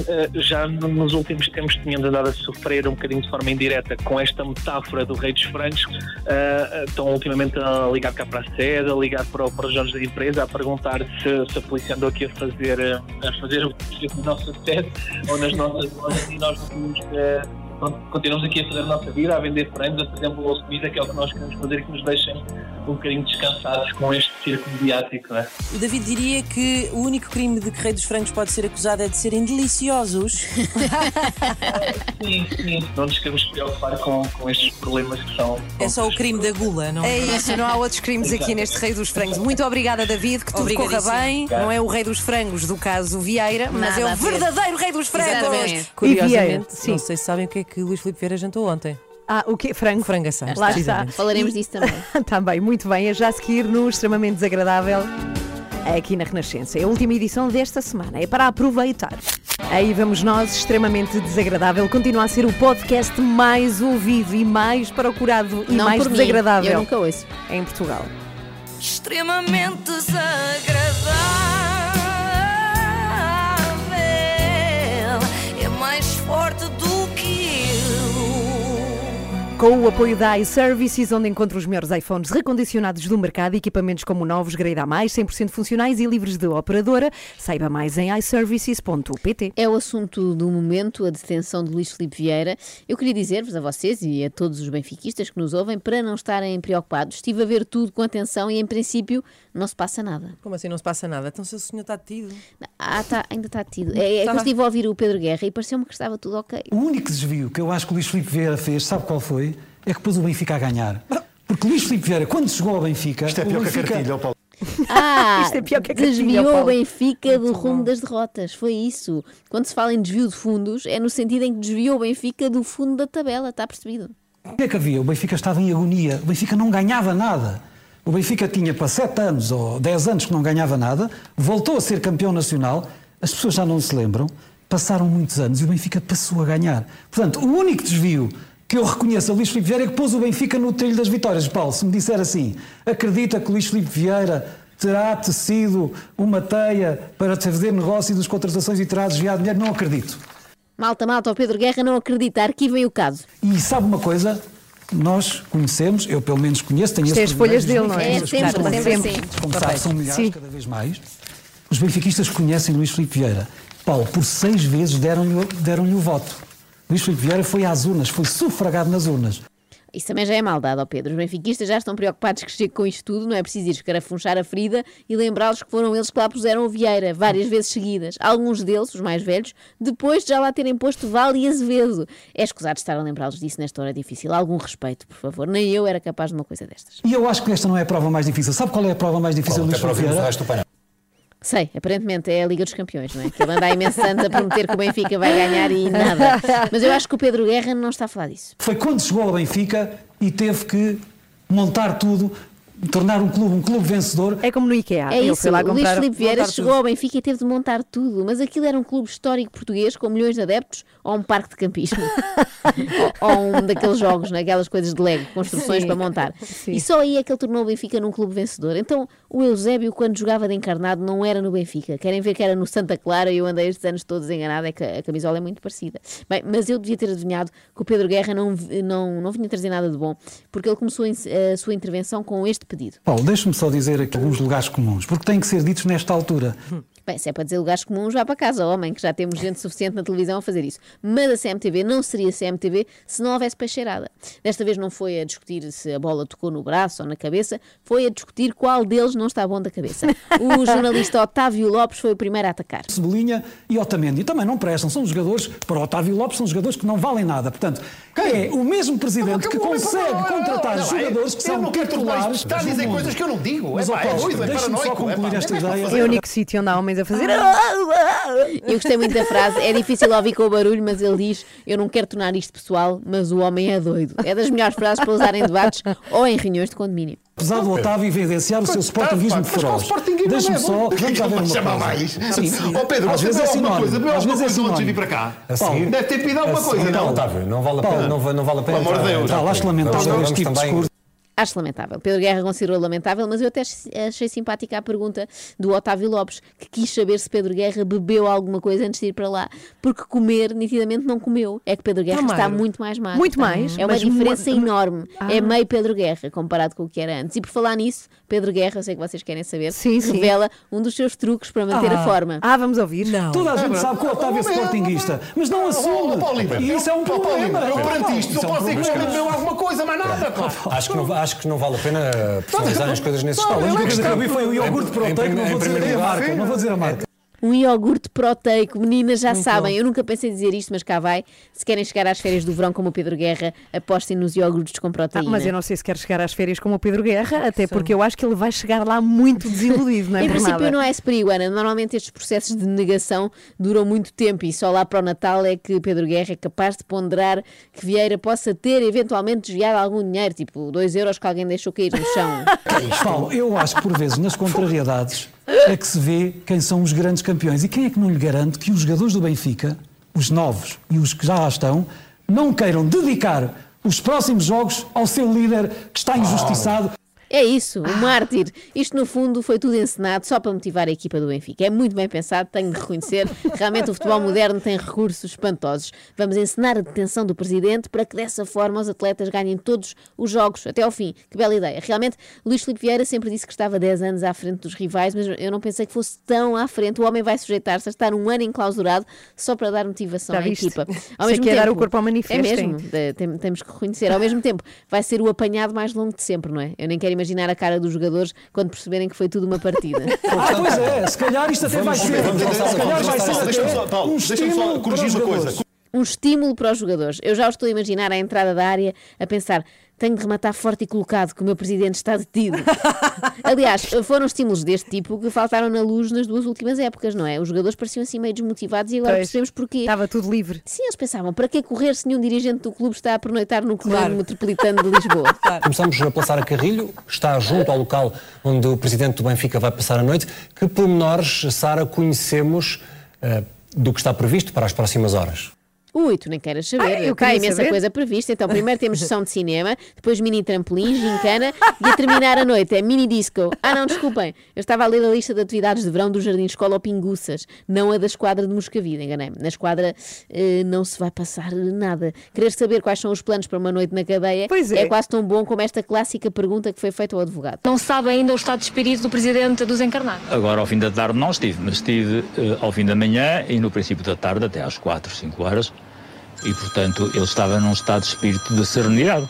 Speaker 12: eh, já no- nos últimos tempos tínhamos andado a sofrer um bocadinho de forma indireta com esta metáfora do Rei dos Frangos. Eh, estão ultimamente a ligar cá para a sede, a ligar para, para os donos da empresa, a perguntar se, se a polícia andou aqui a fazer, eh, a fazer o que na nossa sede ou nas nossas lojas e nós tínhamos, pronto, continuamos aqui a fazer a nossa vida, a vender frangos, a fazer um bolo de comida, que é o que nós queremos fazer e que nos deixem um bocadinho descansados com este circo mediático, não é?
Speaker 11: O David diria que o único crime de que Rei dos Frangos pode ser acusado é de serem deliciosos. [LAUGHS]
Speaker 12: Sim, sim. Não nos queremos preocupar com, com estes problemas que são.
Speaker 11: É só o crime da gula, não
Speaker 2: É isso, não há outros crimes aqui neste Rei dos Frangos. Muito obrigada, David, que tudo corra bem. Não é o Rei dos Frangos do caso Vieira, mas
Speaker 10: Nada
Speaker 2: é o
Speaker 10: ver.
Speaker 2: verdadeiro Rei dos Frangos.
Speaker 10: Exatamente.
Speaker 2: E Vieira,
Speaker 3: Curiosamente,
Speaker 2: sim.
Speaker 3: não sei se sabem o que é que Luís Filipe Vieira jantou ontem.
Speaker 2: Ah, o quê? Frango?
Speaker 3: Frango assado,
Speaker 2: Lá está.
Speaker 10: Falaremos disso também. [LAUGHS]
Speaker 2: Também, muito bem. É já a seguir no Extremamente Desagradável, aqui na Renascença. É a última edição desta semana. É para aproveitar. Aí vamos nós, Extremamente Desagradável. Continua a ser o podcast mais ouvido e mais procurado e
Speaker 10: Não
Speaker 2: mais
Speaker 10: por mim,
Speaker 2: desagradável
Speaker 10: eu nunca ouço.
Speaker 2: em Portugal.
Speaker 13: Extremamente desagradável.
Speaker 2: Com o apoio da iServices, onde encontra os melhores iPhones recondicionados do mercado, equipamentos como novos, grade a mais, 100% funcionais e livres de operadora. Saiba mais em iServices.pt.
Speaker 10: É o assunto do momento, a detenção de Luís Filipe Vieira. Eu queria dizer-vos a vocês e a todos os benfiquistas que nos ouvem para não estarem preocupados. Estive a ver tudo com atenção e, em princípio, não se passa nada.
Speaker 3: Como assim não se passa nada? Então se o senhor está detido.
Speaker 10: Ah, tá, ainda está tido. É, é que eu estive a ouvir o Pedro Guerra e pareceu-me que estava tudo ok.
Speaker 14: O único desvio que eu acho que o Luís Filipe Vieira fez, sabe qual foi? É que pôs o Benfica a ganhar. Porque Luís Filipe Vieira, quando chegou ao Benfica.
Speaker 15: Isto é
Speaker 14: o
Speaker 15: pior que a
Speaker 14: Benfica-
Speaker 15: cartilha, Paulo.
Speaker 10: Ah, [LAUGHS]
Speaker 2: Isto é pior que a cartilha,
Speaker 10: desviou o Benfica do rumo das derrotas. Foi isso. Quando se fala em desvio de fundos, é no sentido em que desviou o Benfica do fundo da tabela, está percebido?
Speaker 14: O que é que havia? O Benfica estava em agonia. O Benfica não ganhava nada. O Benfica tinha para 7 anos ou 10 anos que não ganhava nada, voltou a ser campeão nacional, as pessoas já não se lembram, passaram muitos anos e o Benfica passou a ganhar. Portanto, o único desvio que eu reconheço a Luís Filipe Vieira que pôs o Benfica no trilho das vitórias. Paulo, se me disser assim, acredita que o Luís Filipe Vieira terá tecido uma teia para fazer negócio das contratações e terá desviado dinheiro, não acredito.
Speaker 10: Malta, malta, o Pedro Guerra não acredita, arquivem o caso.
Speaker 14: E sabe uma coisa? Nós conhecemos, eu pelo menos conheço, tenho
Speaker 2: Isto é as folhas dele, não é?
Speaker 10: É, sempre, sempre
Speaker 14: como-
Speaker 10: assim.
Speaker 14: Como sabe, são milhares
Speaker 2: Sim.
Speaker 14: cada vez mais. Os benfiquistas conhecem Luís Filipe Vieira. Paulo, por seis vezes deram-lhe deram o voto. Luís Filipe Vieira foi às urnas, foi sufragado nas urnas.
Speaker 10: Isso também já é maldade, ó Pedro. Os benfiquistas já estão preocupados que chegue com isto tudo, não é preciso ir escarafunchar a ferida e lembrá-los que foram eles que lá puseram o Vieira, várias vezes seguidas. Alguns deles, os mais velhos, depois de já lá terem posto Vale e Azevedo. É escusado estar a lembrá-los disso nesta hora difícil. Algum respeito, por favor. Nem eu era capaz de uma coisa destas.
Speaker 14: E eu acho que esta não é a prova mais difícil. Sabe qual é a prova mais difícil
Speaker 15: Paulo,
Speaker 14: Luís Vieira?
Speaker 10: Sei, aparentemente é a Liga dos Campeões, não é? Que ele anda há imensos anos a prometer que o Benfica vai ganhar e nada. Mas eu acho que o Pedro Guerra não está a falar disso.
Speaker 14: Foi quando chegou ao Benfica e teve que montar tudo, tornar um clube um clube vencedor.
Speaker 2: É como no IKEA.
Speaker 10: É isso,
Speaker 2: lá
Speaker 10: o Luís
Speaker 2: comprar-
Speaker 10: Filipe Vieira chegou
Speaker 2: tudo.
Speaker 10: ao Benfica e teve de montar tudo, mas aquilo era um clube histórico português com milhões de adeptos ou um parque de campismo. ou, [LAUGHS] ou um daqueles jogos, naquelas coisas de Lego, construções
Speaker 2: Sim.
Speaker 10: para montar.
Speaker 2: Sim.
Speaker 10: E só aí é que ele tornou o Benfica num clube vencedor. Então, o Eusébio, quando jogava de encarnado, não era no Benfica. Querem ver que era no Santa Clara e eu andei estes anos todos enganado, é que a camisola é muito parecida. Bem, mas eu devia ter adivinhado que o Pedro Guerra não, não, não vinha trazer nada de bom, porque ele começou a sua intervenção com este pedido.
Speaker 14: Paulo, deixe-me só dizer aqui alguns lugares comuns, porque têm que ser ditos nesta altura.
Speaker 10: Bem, se é para dizer lugares comuns, vá para casa, homem, que já temos gente suficiente na televisão a fazer isso. Mas a CMTV não seria CMTV se não houvesse peixeirada. Desta vez não foi a discutir se a bola tocou no braço ou na cabeça, foi a discutir qual deles não está bom da cabeça. O [LAUGHS] jornalista Otávio Lopes foi o primeiro a atacar.
Speaker 14: Cebolinha e Otamendi também não prestam. São jogadores, para o Otávio Lopes, são jogadores que não valem nada. Portanto, é o mesmo presidente que consegue contratar jogadores que são titulares.
Speaker 15: Está a dizer coisas que eu não digo.
Speaker 14: Mas,
Speaker 15: É pá, é doido, é
Speaker 14: deixa-me só
Speaker 15: paranoico, é.
Speaker 2: É o único sítio onde há a fazer.
Speaker 10: Eu gostei muito da frase. É difícil ouvir com o barulho, mas ele diz: Eu não quero tornar isto pessoal, mas o homem é doido. É das melhores frases para usar em debates ou em reuniões de condomínio.
Speaker 14: Apesar do Otávio evidenciar o seu sportinguismo feroz. Deixa-me
Speaker 15: é
Speaker 14: só, vamos lá ver uma
Speaker 15: mais.
Speaker 14: Sim,
Speaker 15: Ó Pedro,
Speaker 14: às vezes é sinónimo. Às vezes é
Speaker 15: antes de vir
Speaker 14: sinónimo.
Speaker 15: para cá?
Speaker 16: A
Speaker 14: Paulo,
Speaker 16: seguir-
Speaker 15: Deve ter pedido alguma
Speaker 16: a
Speaker 15: coisa,
Speaker 16: seguir-
Speaker 15: não?
Speaker 16: Otávio, não vale a pena, não, va- não vale a pena.
Speaker 15: Pelo amor de Deus.
Speaker 14: acho
Speaker 16: aí.
Speaker 14: lamentável este tipo de discurso.
Speaker 10: Acho lamentável. Pedro Guerra considerou lamentável, mas eu até achei simpática a pergunta do Otávio Lopes, que quis saber se Pedro Guerra bebeu alguma coisa antes de ir para lá. Porque comer, nitidamente, não comeu. É que Pedro Guerra
Speaker 2: Está
Speaker 10: está muito mais magro.
Speaker 2: Muito mais,
Speaker 10: É uma diferença enorme.
Speaker 2: Ah.
Speaker 10: É meio Pedro Guerra comparado com o que era antes. E por falar nisso, Pedro Guerra, eu sei que vocês querem saber,
Speaker 2: Sim, sim.
Speaker 10: revela um dos seus truques para manter a
Speaker 14: Ah.
Speaker 10: forma.
Speaker 2: Ah, vamos ouvir? Não.
Speaker 14: Toda a gente sabe que o Otávio é sportinguista, mas não assume. E isso é um problema.
Speaker 15: Eu perante isto,
Speaker 14: um
Speaker 15: posso dizer que não bebeu alguma coisa, mais nada.
Speaker 16: Acho que, não, acho que não vale a pena personalizar as coisas nesse
Speaker 14: A
Speaker 16: estado.
Speaker 14: única coisa que eu vi foi o iogurte proteico,
Speaker 16: em-
Speaker 14: não vou dizer a marca. Não vou dizer a marca.
Speaker 10: Um iogurte proteico, meninas já
Speaker 2: Muito
Speaker 10: sabem.
Speaker 2: bom.
Speaker 10: Eu nunca pensei em dizer isto, mas cá vai. Se querem chegar às férias do verão como o Pedro Guerra, apostem nos iogurtes com
Speaker 2: Ah,
Speaker 10: proteína.
Speaker 2: mas eu não sei se quer chegar às férias como o Pedro Guerra, até porque eu acho que ele vai chegar lá muito desiludido, não é
Speaker 10: em princípio
Speaker 2: nada.
Speaker 10: não é esse perigo, Ana. Normalmente estes processos de negação duram muito tempo e só lá para o Natal é que Pedro Guerra é capaz de ponderar que Vieira possa ter eventualmente desviado algum dinheiro, tipo 2 euros que alguém deixou cair no chão. [LAUGHS]
Speaker 14: Paulo, eu acho que por vezes nas contrariedades é que se vê quem são os grandes campeões. E quem é que não lhe garante que os jogadores do Benfica, os novos e os que já lá estão, não queiram dedicar os próximos jogos ao seu líder que está injustiçado.
Speaker 10: É isso, o mártir. Isto, no fundo, foi tudo encenado só para motivar a equipa do Benfica. É muito bem pensado, tenho de reconhecer. Realmente, o futebol moderno tem recursos espantosos. Vamos encenar a detenção do presidente para que, dessa forma, os atletas ganhem todos os jogos, até ao fim. Que bela ideia. Realmente, Luís Filipe Vieira sempre disse que estava 10 anos à frente dos rivais, mas eu não pensei que fosse tão à frente. O homem vai sujeitar-se a estar um ano enclausurado só para dar motivação
Speaker 2: Já
Speaker 10: à
Speaker 2: viste?
Speaker 10: equipa. [LAUGHS]
Speaker 2: Isso é que é dar o corpo ao manifesto,
Speaker 10: É mesmo, temos que reconhecer. Ao mesmo tempo, vai ser o apanhado mais longo de sempre, não é? Eu nem quero imaginar a cara dos jogadores quando perceberem que foi tudo uma partida. [LAUGHS]
Speaker 14: Ah, pois é, se calhar isto até vai ser. Se calhar vai ser
Speaker 15: deixa-me só-
Speaker 14: até
Speaker 15: Paulo,
Speaker 14: um
Speaker 15: deixa-me só
Speaker 14: estímulo
Speaker 15: corrigir
Speaker 14: para os
Speaker 15: uma coisa.
Speaker 14: jogadores.
Speaker 10: um estímulo para os jogadores. Eu já os estou a imaginar à entrada da área a pensar. Tenho de rematar forte e colocado que o meu presidente está detido. [LAUGHS] Aliás, foram estímulos deste tipo que faltaram na luz nas duas últimas épocas, não é? Os jogadores pareciam assim meio desmotivados e agora
Speaker 2: Pois.
Speaker 10: percebemos porquê.
Speaker 2: Estava tudo livre.
Speaker 10: Sim, eles pensavam, para que correr se nenhum dirigente do clube está a pernoitar no comando metropolitano de Lisboa? [LAUGHS]
Speaker 16: Começamos a passar a Carrilho, está junto ao local onde o presidente do Benfica vai passar a noite. Que pormenores, Sara, conhecemos eh, do que está previsto para as próximas horas?
Speaker 10: Ui, tu nem queiras saber.
Speaker 2: Ah, eu
Speaker 10: Está
Speaker 2: queria
Speaker 10: imensa
Speaker 2: saber.
Speaker 10: coisa prevista. Então, primeiro temos sessão de cinema, depois mini trampolim, gincana e a terminar a noite é mini disco. Ah, não, desculpem. Eu estava a ler a lista de atividades de verão do Jardim de Escola Pinguças, não a da esquadra de Moscavide, enganei-me. Na esquadra eh, não se vai passar nada. Querer saber quais são os planos para uma noite na cadeia
Speaker 2: Pois é.
Speaker 10: quase tão bom como esta clássica pergunta que foi feita ao advogado.
Speaker 17: Não sabe ainda o estado de espírito do presidente dos encarnados.
Speaker 18: Agora, ao fim da tarde, não estive, mas estive eh, ao fim da manhã e no princípio da tarde, até às 4, 5 horas, e, portanto, ele estava num estado de espírito de serenidade.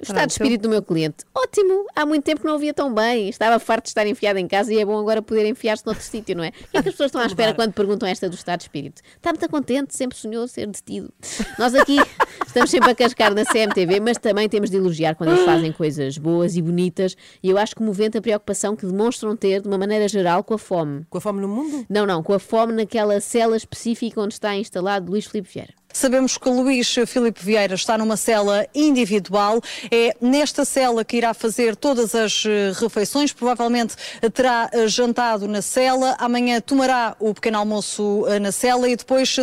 Speaker 10: O estado de espírito do meu cliente. Ótimo! Há muito tempo que não o via tão bem. Estava farto de estar enfiado em casa e é bom agora poder enfiar-se noutro [LAUGHS] sítio, não é? O que é que as pessoas estão à espera quando perguntam esta do estado de espírito? Está muito contente, sempre sonhou ser detido. Nós aqui [LAUGHS] estamos sempre a cascar na CMTV, mas também temos de elogiar quando eles fazem coisas boas e bonitas e eu acho comovente a preocupação que demonstram ter, de uma maneira geral, com a fome.
Speaker 3: Com a fome no mundo?
Speaker 10: Não, não, com a fome naquela cela específica onde está instalado Luís Filipe Vieira.
Speaker 19: Sabemos que Luís Filipe Vieira está numa cela individual. É nesta cela que irá fazer todas as eh, refeições. Provavelmente terá eh, jantado na cela. Amanhã tomará o pequeno almoço eh, na cela e depois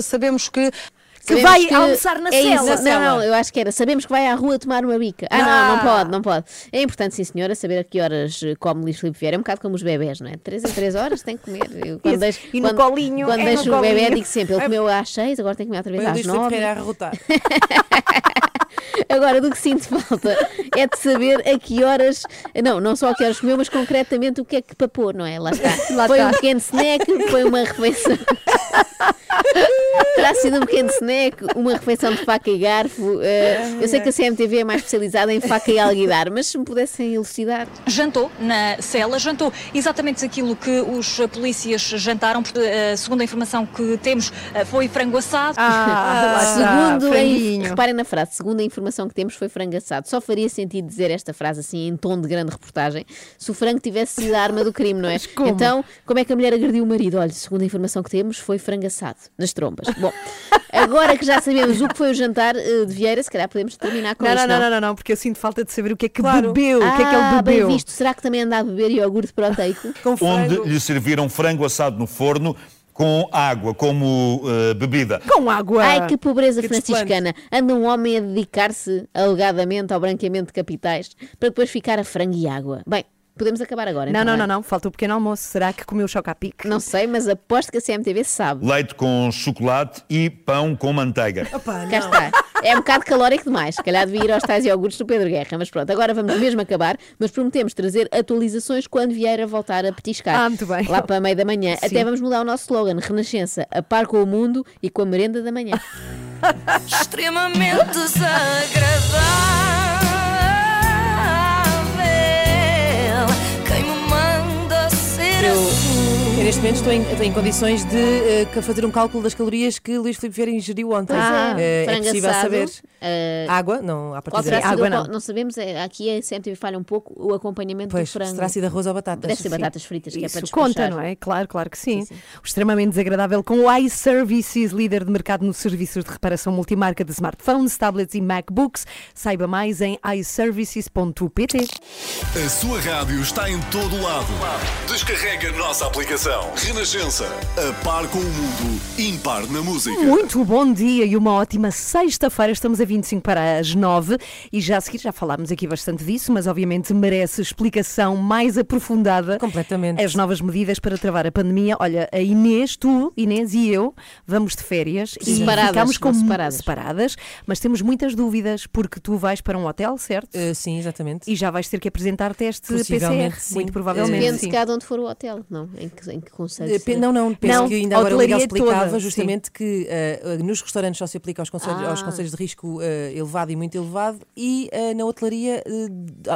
Speaker 19: eh, sabemos que.
Speaker 10: Sabemos
Speaker 19: na
Speaker 10: é isso.
Speaker 19: cela.
Speaker 10: Não, não, eu acho que era. Sabemos que vai à rua tomar uma bica. Ah, não,
Speaker 19: Ah.
Speaker 10: não pode, não pode. É importante, sim, senhora, saber a que horas eh, come Luís Filipe Vieira. É um bocado como os bebés, não é? De 3 em 3 horas tem que comer. Eu, [LAUGHS] quando
Speaker 2: Isso.
Speaker 10: deixo,
Speaker 2: E no
Speaker 10: quando,
Speaker 2: colinho,
Speaker 10: Quando
Speaker 2: é
Speaker 10: deixo
Speaker 2: no
Speaker 10: o bebê,
Speaker 2: colinho.
Speaker 10: digo sempre: ele comeu às 6, agora tem que comer outra vez
Speaker 3: o
Speaker 10: às
Speaker 3: Luís Filipe
Speaker 10: 9.
Speaker 3: Vieira a. [LAUGHS]
Speaker 10: Agora, do que sinto falta é de saber a que horas, não, não só a que horas comeu, mas concretamente o que é que papou, não é? Lá está. [LAUGHS]
Speaker 2: Lá
Speaker 10: foi
Speaker 2: está.
Speaker 10: um pequeno snack, foi uma refeição. Terá sido um pequeno snack, uma refeição de faca e garfo. Eh, eu sei que a CMTV é mais especializada em faca e alguidar, mas se me pudessem elucidar.
Speaker 17: Jantou na cela, jantou exatamente aquilo que os polícias jantaram, porque, eh, segundo a informação que temos, eh, foi frango assado.
Speaker 2: Ah, lá está,
Speaker 10: segundo a, inf-
Speaker 2: franguinho.
Speaker 10: reparem na frase, segundo a informação que temos, foi frango assado. Só faria sentido dizer esta frase assim em tom de grande reportagem se o frango tivesse sido a arma do crime, não é? [LAUGHS]
Speaker 2: como?
Speaker 10: Então, como é que a mulher agrediu o marido? Olha, segundo a informação que temos, foi frango assado, nas trombas. Bom, agora que já sabemos o que foi o jantar eh, de Vieira, se calhar podemos terminar com
Speaker 2: Não,
Speaker 10: isto,
Speaker 2: não, não, não, não, não, porque eu sinto falta de saber o que é que
Speaker 10: Claro.
Speaker 2: bebeu. O que é que
Speaker 10: Ah,
Speaker 2: ele bebeu?
Speaker 10: bem visto. Será que também anda a beber iogurte proteico?
Speaker 20: onde lhe serviram frango assado no forno com água como eh, bebida.
Speaker 2: Com água.
Speaker 10: Ai, que pobreza
Speaker 2: Que
Speaker 10: franciscana. Anda um homem a dedicar-se, alegadamente, ao branqueamento de capitais para depois ficar a frango e água. Bem, podemos acabar agora.
Speaker 2: Não,
Speaker 10: então,
Speaker 2: não, não,
Speaker 10: é?
Speaker 2: não, falta o pequeno almoço. Será que comeu chocapic?
Speaker 10: Não sei, mas aposto que a CMTV sabe.
Speaker 20: Leite com chocolate e pão com manteiga.
Speaker 10: Cá está. É um bocado calórico demais. Se calhar devia ir aos tais iogurtes do Pedro Guerra. Mas pronto, agora vamos mesmo acabar. Mas prometemos trazer atualizações quando Vieira voltar a petiscar.
Speaker 2: Ah, muito bem.
Speaker 10: Lá para meio da manhã.
Speaker 2: Sim.
Speaker 10: Até vamos mudar o nosso slogan: Renascença, a par com o mundo e com a merenda da manhã.
Speaker 13: Extremamente desagradável.
Speaker 3: Eu neste momento estou em, em condições de ca- fazer um cálculo das calorias que Luís Filipe Vieira ingeriu ontem.
Speaker 10: É,
Speaker 3: Eh, é possível
Speaker 10: assado,
Speaker 3: saber.
Speaker 10: eh,
Speaker 3: Água? Não, há
Speaker 10: Qual
Speaker 3: partida
Speaker 10: terá sido
Speaker 3: Água não.
Speaker 10: não sabemos, é, aqui a CMTV falha um pouco o acompanhamento
Speaker 3: Pois,
Speaker 10: do frango.
Speaker 3: terá sido arroz ou batatas.
Speaker 10: Deve ser
Speaker 3: Sim.
Speaker 10: batatas fritas, que é para
Speaker 2: Isso
Speaker 10: despachar.
Speaker 2: conta, não é? Claro, claro que sim. O extremamente desagradável com o iServices, líder de mercado nos serviços de reparação multimarca de smartphones, tablets e MacBooks. Saiba mais em iServices.pt.
Speaker 1: A sua rádio está em todo lado. Descarrega a nossa aplicação. Verão. Renascença. A par com o mundo, impar na música.
Speaker 2: Muito bom dia e uma ótima sexta-feira. Estamos a 25 para as 9 e já a seguir já falámos aqui bastante disso, mas obviamente merece explicação mais aprofundada.
Speaker 3: Completamente.
Speaker 2: As novas medidas para travar a pandemia. Olha, a Inês, tu, Inês e eu vamos de férias e
Speaker 10: Separadas,
Speaker 2: ficamos com
Speaker 10: não separadas.
Speaker 2: separadas, mas temos muitas dúvidas porque tu vais para um hotel, certo?
Speaker 3: sim, exatamente.
Speaker 2: E já vais ter que apresentar teste PCR,
Speaker 3: sim.
Speaker 2: muito provavelmente.
Speaker 10: Depende
Speaker 2: sim.
Speaker 10: de cada onde for o hotel, não? Em que, em que conselho?
Speaker 3: Dep- Não, não, penso que ainda agora o Miguel explicava
Speaker 2: toda,
Speaker 3: justamente que eh, nos restaurantes só se aplica aos conselhos, aos
Speaker 10: Ah.
Speaker 3: conselhos de risco eh, elevado e muito elevado e eh, na hotelaria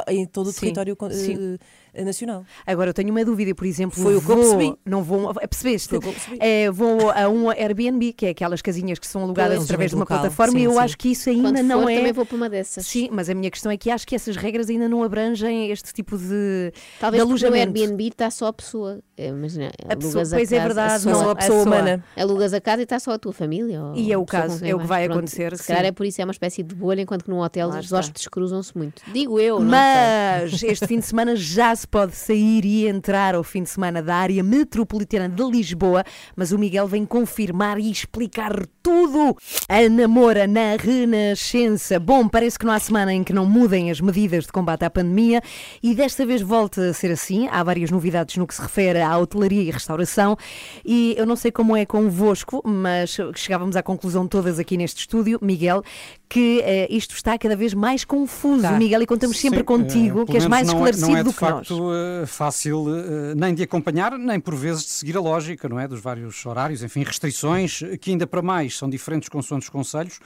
Speaker 3: em todo o
Speaker 2: Sim,
Speaker 3: território
Speaker 2: sim.
Speaker 3: Nacional.
Speaker 2: Agora, eu tenho uma dúvida, por exemplo,
Speaker 3: Foi o que eu percebi.
Speaker 2: Não vou, percebeste?
Speaker 3: Foi o que eu percebi.
Speaker 2: É, vou a um Airbnb, que é aquelas casinhas que são alugadas
Speaker 10: Pois.
Speaker 2: através de uma
Speaker 3: Local,
Speaker 2: plataforma,
Speaker 3: sim,
Speaker 2: e eu
Speaker 3: sim.
Speaker 2: acho que isso ainda
Speaker 10: Quando
Speaker 2: não
Speaker 10: for,
Speaker 2: é.
Speaker 10: também vou para uma dessas.
Speaker 2: Sim, mas a minha questão é que acho que essas regras ainda não abrangem este tipo de,
Speaker 10: Talvez
Speaker 2: de
Speaker 10: no. Airbnb está só a pessoa. É, Imagina,
Speaker 2: A pessoa-
Speaker 10: a
Speaker 2: pois é
Speaker 10: casa,
Speaker 2: verdade,
Speaker 10: só
Speaker 2: não,
Speaker 10: a
Speaker 2: a pessoa humana.
Speaker 10: Alugas a casa e está só a tua família. ou
Speaker 2: E é o
Speaker 10: a pessoa
Speaker 2: caso, é o que vai
Speaker 10: Pronto,
Speaker 2: acontecer,
Speaker 10: Se calhar é por isso é uma espécie de bolha, enquanto que num hotel
Speaker 2: Lá
Speaker 10: os
Speaker 2: está.
Speaker 10: hóspedes cruzam-se muito. Digo eu, não
Speaker 2: Mas este fim de semana já se pode sair e entrar ao fim de semana da área metropolitana de Lisboa, mas o Miguel vem confirmar e explicar tudo. A namora na Renascença. Bom, parece que não há semana em que não mudem as medidas de combate à pandemia e desta vez volta a ser assim. Há várias novidades no que se refere à hotelaria e restauração e eu não sei como é convosco, mas chegávamos à conclusão todas aqui neste estúdio, Miguel, que eh, isto está cada vez mais confuso,
Speaker 8: Tá.
Speaker 2: Miguel, e contamos sempre
Speaker 8: Sim,
Speaker 2: contigo,
Speaker 8: eh,
Speaker 2: que és mais
Speaker 8: não é-
Speaker 2: esclarecido
Speaker 8: não é,
Speaker 2: do que nós.
Speaker 8: Facto eh, fácil eh, nem de acompanhar, nem por vezes de seguir a lógica, não é? Dos vários horários, enfim, restrições, eh, que ainda para mais são diferentes consoante os conselhos.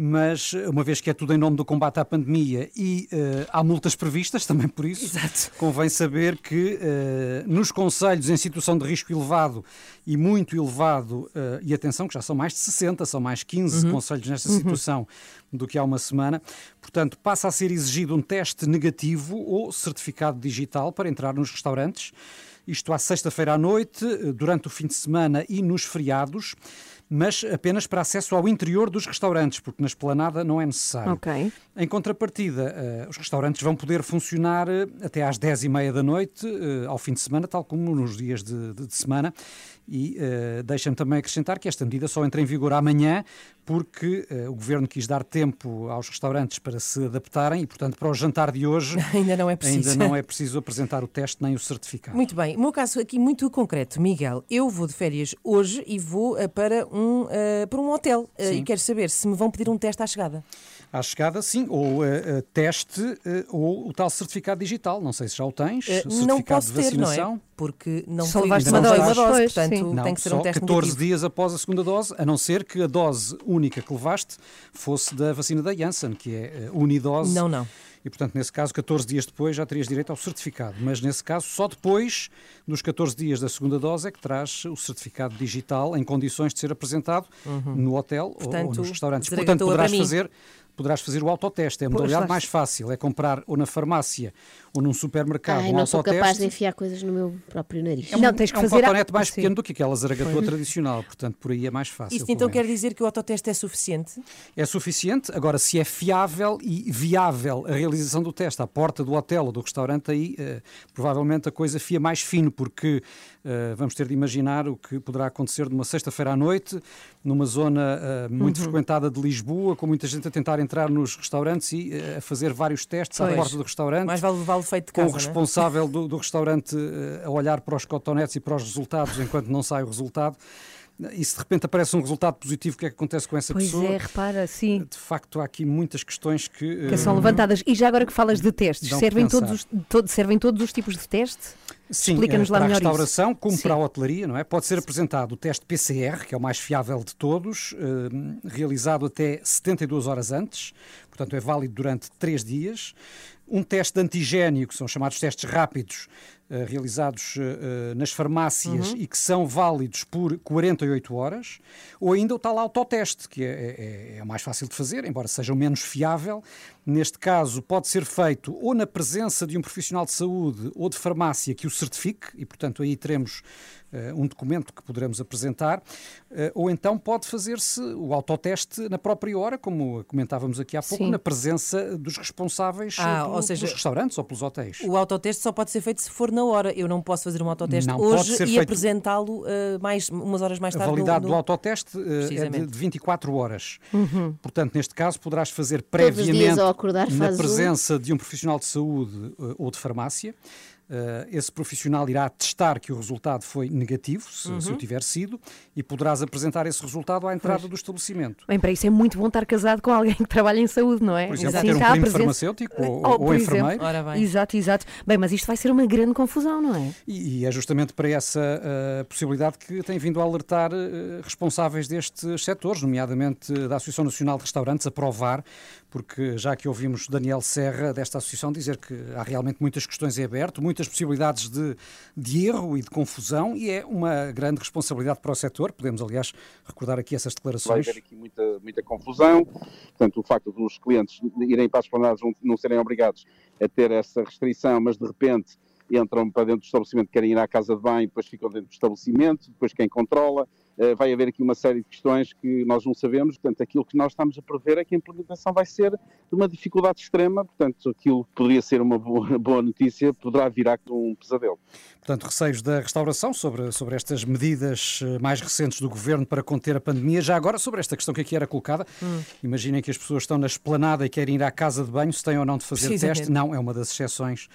Speaker 8: Mas, eh, uma vez que é tudo em nome do combate à pandemia e eh, há multas previstas, também por isso, convém saber que eh, nos conselhos em situação de risco elevado e muito elevado, eh, e atenção que já são mais de 60, são mais 15
Speaker 21: Uhum.
Speaker 8: conselhos nesta
Speaker 21: Uhum.
Speaker 8: situação do que há uma semana. Portanto, passa a ser exigido um teste negativo ou certificado digital para entrar nos restaurantes. Isto à sexta-feira à noite, durante o fim de semana e nos feriados, mas apenas para acesso ao interior dos restaurantes, porque na esplanada não é necessário.
Speaker 2: Ok.
Speaker 8: Em contrapartida, eh, os restaurantes vão poder funcionar eh, até às 10h30 da noite, eh, ao fim de semana, tal como nos dias de, de- de semana. E eh, deixa-me também acrescentar que esta medida só entra em vigor amanhã, porque eh, o Governo quis dar tempo aos restaurantes para se adaptarem e, portanto, para o jantar de hoje [LAUGHS]
Speaker 3: Ainda não é preciso.
Speaker 8: ainda não [LAUGHS] é preciso apresentar o teste nem o certificado.
Speaker 3: Muito bem, o meu caso aqui muito concreto, Miguel. Eu vou de férias hoje e vou eh, para um, para um hotel e quero saber se me vão pedir um teste à chegada.
Speaker 8: À chegada, sim, ou eh, eh, teste eh, ou o tal certificado digital. Não sei se já o tens. Certificado
Speaker 3: não posso
Speaker 8: de
Speaker 3: ter, não
Speaker 8: vacinação.
Speaker 3: é? Porque não
Speaker 2: Só
Speaker 3: foi
Speaker 2: levaste
Speaker 3: uma dose, uma dose
Speaker 2: Pois,
Speaker 3: portanto
Speaker 2: sim.
Speaker 8: Não,
Speaker 3: tem que ser
Speaker 8: só
Speaker 3: um teste
Speaker 8: 14
Speaker 3: negativo.
Speaker 8: dias após a segunda dose, a não ser que a dose única que levaste fosse da vacina da Janssen, que é unidose.
Speaker 3: Não, não.
Speaker 8: E, portanto, nesse caso, 14 dias depois já terias direito ao certificado. Mas, nesse caso, só depois dos 14 dias da segunda dose é que traz o certificado digital em condições de ser apresentado
Speaker 3: Uhum.
Speaker 8: no hotel ou- ou
Speaker 3: Portanto,
Speaker 8: nos restaurantes. Portanto, poderás fazer, poderás fazer o autoteste. É a modalidade mais fácil. É comprar ou na farmácia ou num supermercado
Speaker 10: Ai,
Speaker 8: um
Speaker 10: não sou
Speaker 8: autoteste.
Speaker 10: capaz de enfiar coisas no meu próprio nariz.
Speaker 8: É um, é um cotonete mais pequeno do que aquela zaragatua tradicional, portanto, por aí é mais fácil.
Speaker 3: Isto
Speaker 8: pelo
Speaker 3: então quer dizer que o autoteste é suficiente?
Speaker 8: É suficiente. Agora, se é fiável e viável a realização do teste à porta do hotel ou do restaurante, aí eh, provavelmente a coisa fia mais fino, porque vamos ter de imaginar o que poderá acontecer numa sexta-feira à noite, numa zona eh, muito
Speaker 3: Uhum.
Speaker 8: frequentada de Lisboa, com muita gente a tentar entrar nos restaurantes e eh, a fazer vários testes à
Speaker 3: Pois.
Speaker 8: porta do restaurante.
Speaker 3: Mais vale levá-lo feito de
Speaker 8: com
Speaker 3: casa,
Speaker 8: o
Speaker 3: não é?
Speaker 8: responsável do, do restaurante eh, a olhar para os cotonetes e para os resultados enquanto não sai o resultado. E se de repente aparece um resultado positivo, o que é que acontece com essa
Speaker 2: Pois
Speaker 8: pessoa?
Speaker 2: é, repara, sim.
Speaker 8: De facto, há aqui muitas questões que.
Speaker 2: Que são
Speaker 8: eh,
Speaker 2: levantadas. E já agora que falas de testes, servem todos, os, todo- servem todos os tipos de teste?
Speaker 8: Sim,
Speaker 2: Explica-nos
Speaker 8: eh,
Speaker 2: lá
Speaker 8: para a restauração,
Speaker 2: isso.
Speaker 8: como
Speaker 2: Sim.
Speaker 8: para a hotelaria, não é? Pode ser apresentado o teste PCR, que é o mais fiável de todos, eh, realizado até 72 horas antes, portanto é válido durante 3 dias. Um teste de antigénio, que são chamados testes rápidos, eh, realizados eh, nas farmácias
Speaker 21: Uhum.
Speaker 8: e que são válidos por 48 horas, ou ainda o tal autoteste, que é, é, é o mais fácil de fazer, embora seja o menos fiável. Neste caso, pode ser feito ou na presença de um profissional de saúde ou de farmácia que o certifique e, portanto, aí teremos um documento que poderemos apresentar, eh, ou então pode fazer-se o autoteste na própria hora, como comentávamos aqui há pouco,
Speaker 3: Sim.
Speaker 8: na presença dos responsáveis eh,
Speaker 3: Ah,
Speaker 8: pelo-
Speaker 3: ou seja,
Speaker 8: pelos restaurantes ou pelos hotéis.
Speaker 3: O autoteste só pode ser feito se for na hora. Eu não posso fazer um autoteste
Speaker 8: Não
Speaker 3: hoje e
Speaker 8: feito-
Speaker 3: apresentá-lo eh, mais, umas horas mais
Speaker 8: A
Speaker 3: tarde. no-
Speaker 8: validade
Speaker 3: no-
Speaker 8: do autoteste eh, é de, de 24 horas.
Speaker 3: Uhum.
Speaker 8: Portanto, neste caso, poderás fazer previamente
Speaker 10: acordar
Speaker 8: na
Speaker 10: fazes um.
Speaker 8: presença de um profissional de saúde eh, ou de farmácia. Eh, esse profissional irá atestar que o resultado foi negativo, se, se
Speaker 2: Uhum.
Speaker 8: o tiver sido, e poderás apresentar esse resultado à entrada
Speaker 2: Pois.
Speaker 8: do estabelecimento.
Speaker 2: Bem, para isso é muito bom estar casado com alguém [LAUGHS] que trabalha em saúde, não é?
Speaker 8: Por exemplo,
Speaker 2: Assim
Speaker 8: ter um primo
Speaker 2: presença-
Speaker 8: farmacêutico ou-
Speaker 2: Oh,
Speaker 8: ou
Speaker 2: por
Speaker 8: enfermeiro.
Speaker 2: exemplo.
Speaker 8: Ora bem.
Speaker 2: Exato, exato. Bem, mas isto vai ser uma grande confusão, não é?
Speaker 8: E, e é justamente para essa eh, possibilidade que tem vindo a alertar eh, responsáveis destes setores, nomeadamente da Associação Nacional de Restaurantes, a provar, porque já que ouvimos Daniel Serra desta associação dizer que há realmente muitas questões em aberto, muitas possibilidades de, de erro e de confusão, e é uma grande responsabilidade para o setor. Podemos, aliás, recordar aqui essas
Speaker 21: vai
Speaker 8: declarações.
Speaker 21: haver aqui muita, muita confusão. Portanto, o facto dos clientes irem para as planadas não, não serem obrigados a ter essa restrição, mas de repente entram para dentro do estabelecimento, querem ir à casa de banho, depois ficam dentro do estabelecimento, depois quem controla. Eh, Vai haver aqui uma série de questões que nós não sabemos, portanto, aquilo que nós estamos a prever é que a implementação vai ser de uma dificuldade extrema, portanto, aquilo que poderia ser uma boa, [LAUGHS] boa notícia poderá virar um pesadelo.
Speaker 8: Portanto, receios da restauração sobre, sobre estas medidas eh, mais recentes do governo para conter a pandemia. Já agora, sobre esta questão que aqui era colocada,
Speaker 3: Hum.
Speaker 8: imaginem que as pessoas estão na esplanada e querem ir à casa de banho, se têm ou não de fazer teste. Não, é uma das exceções.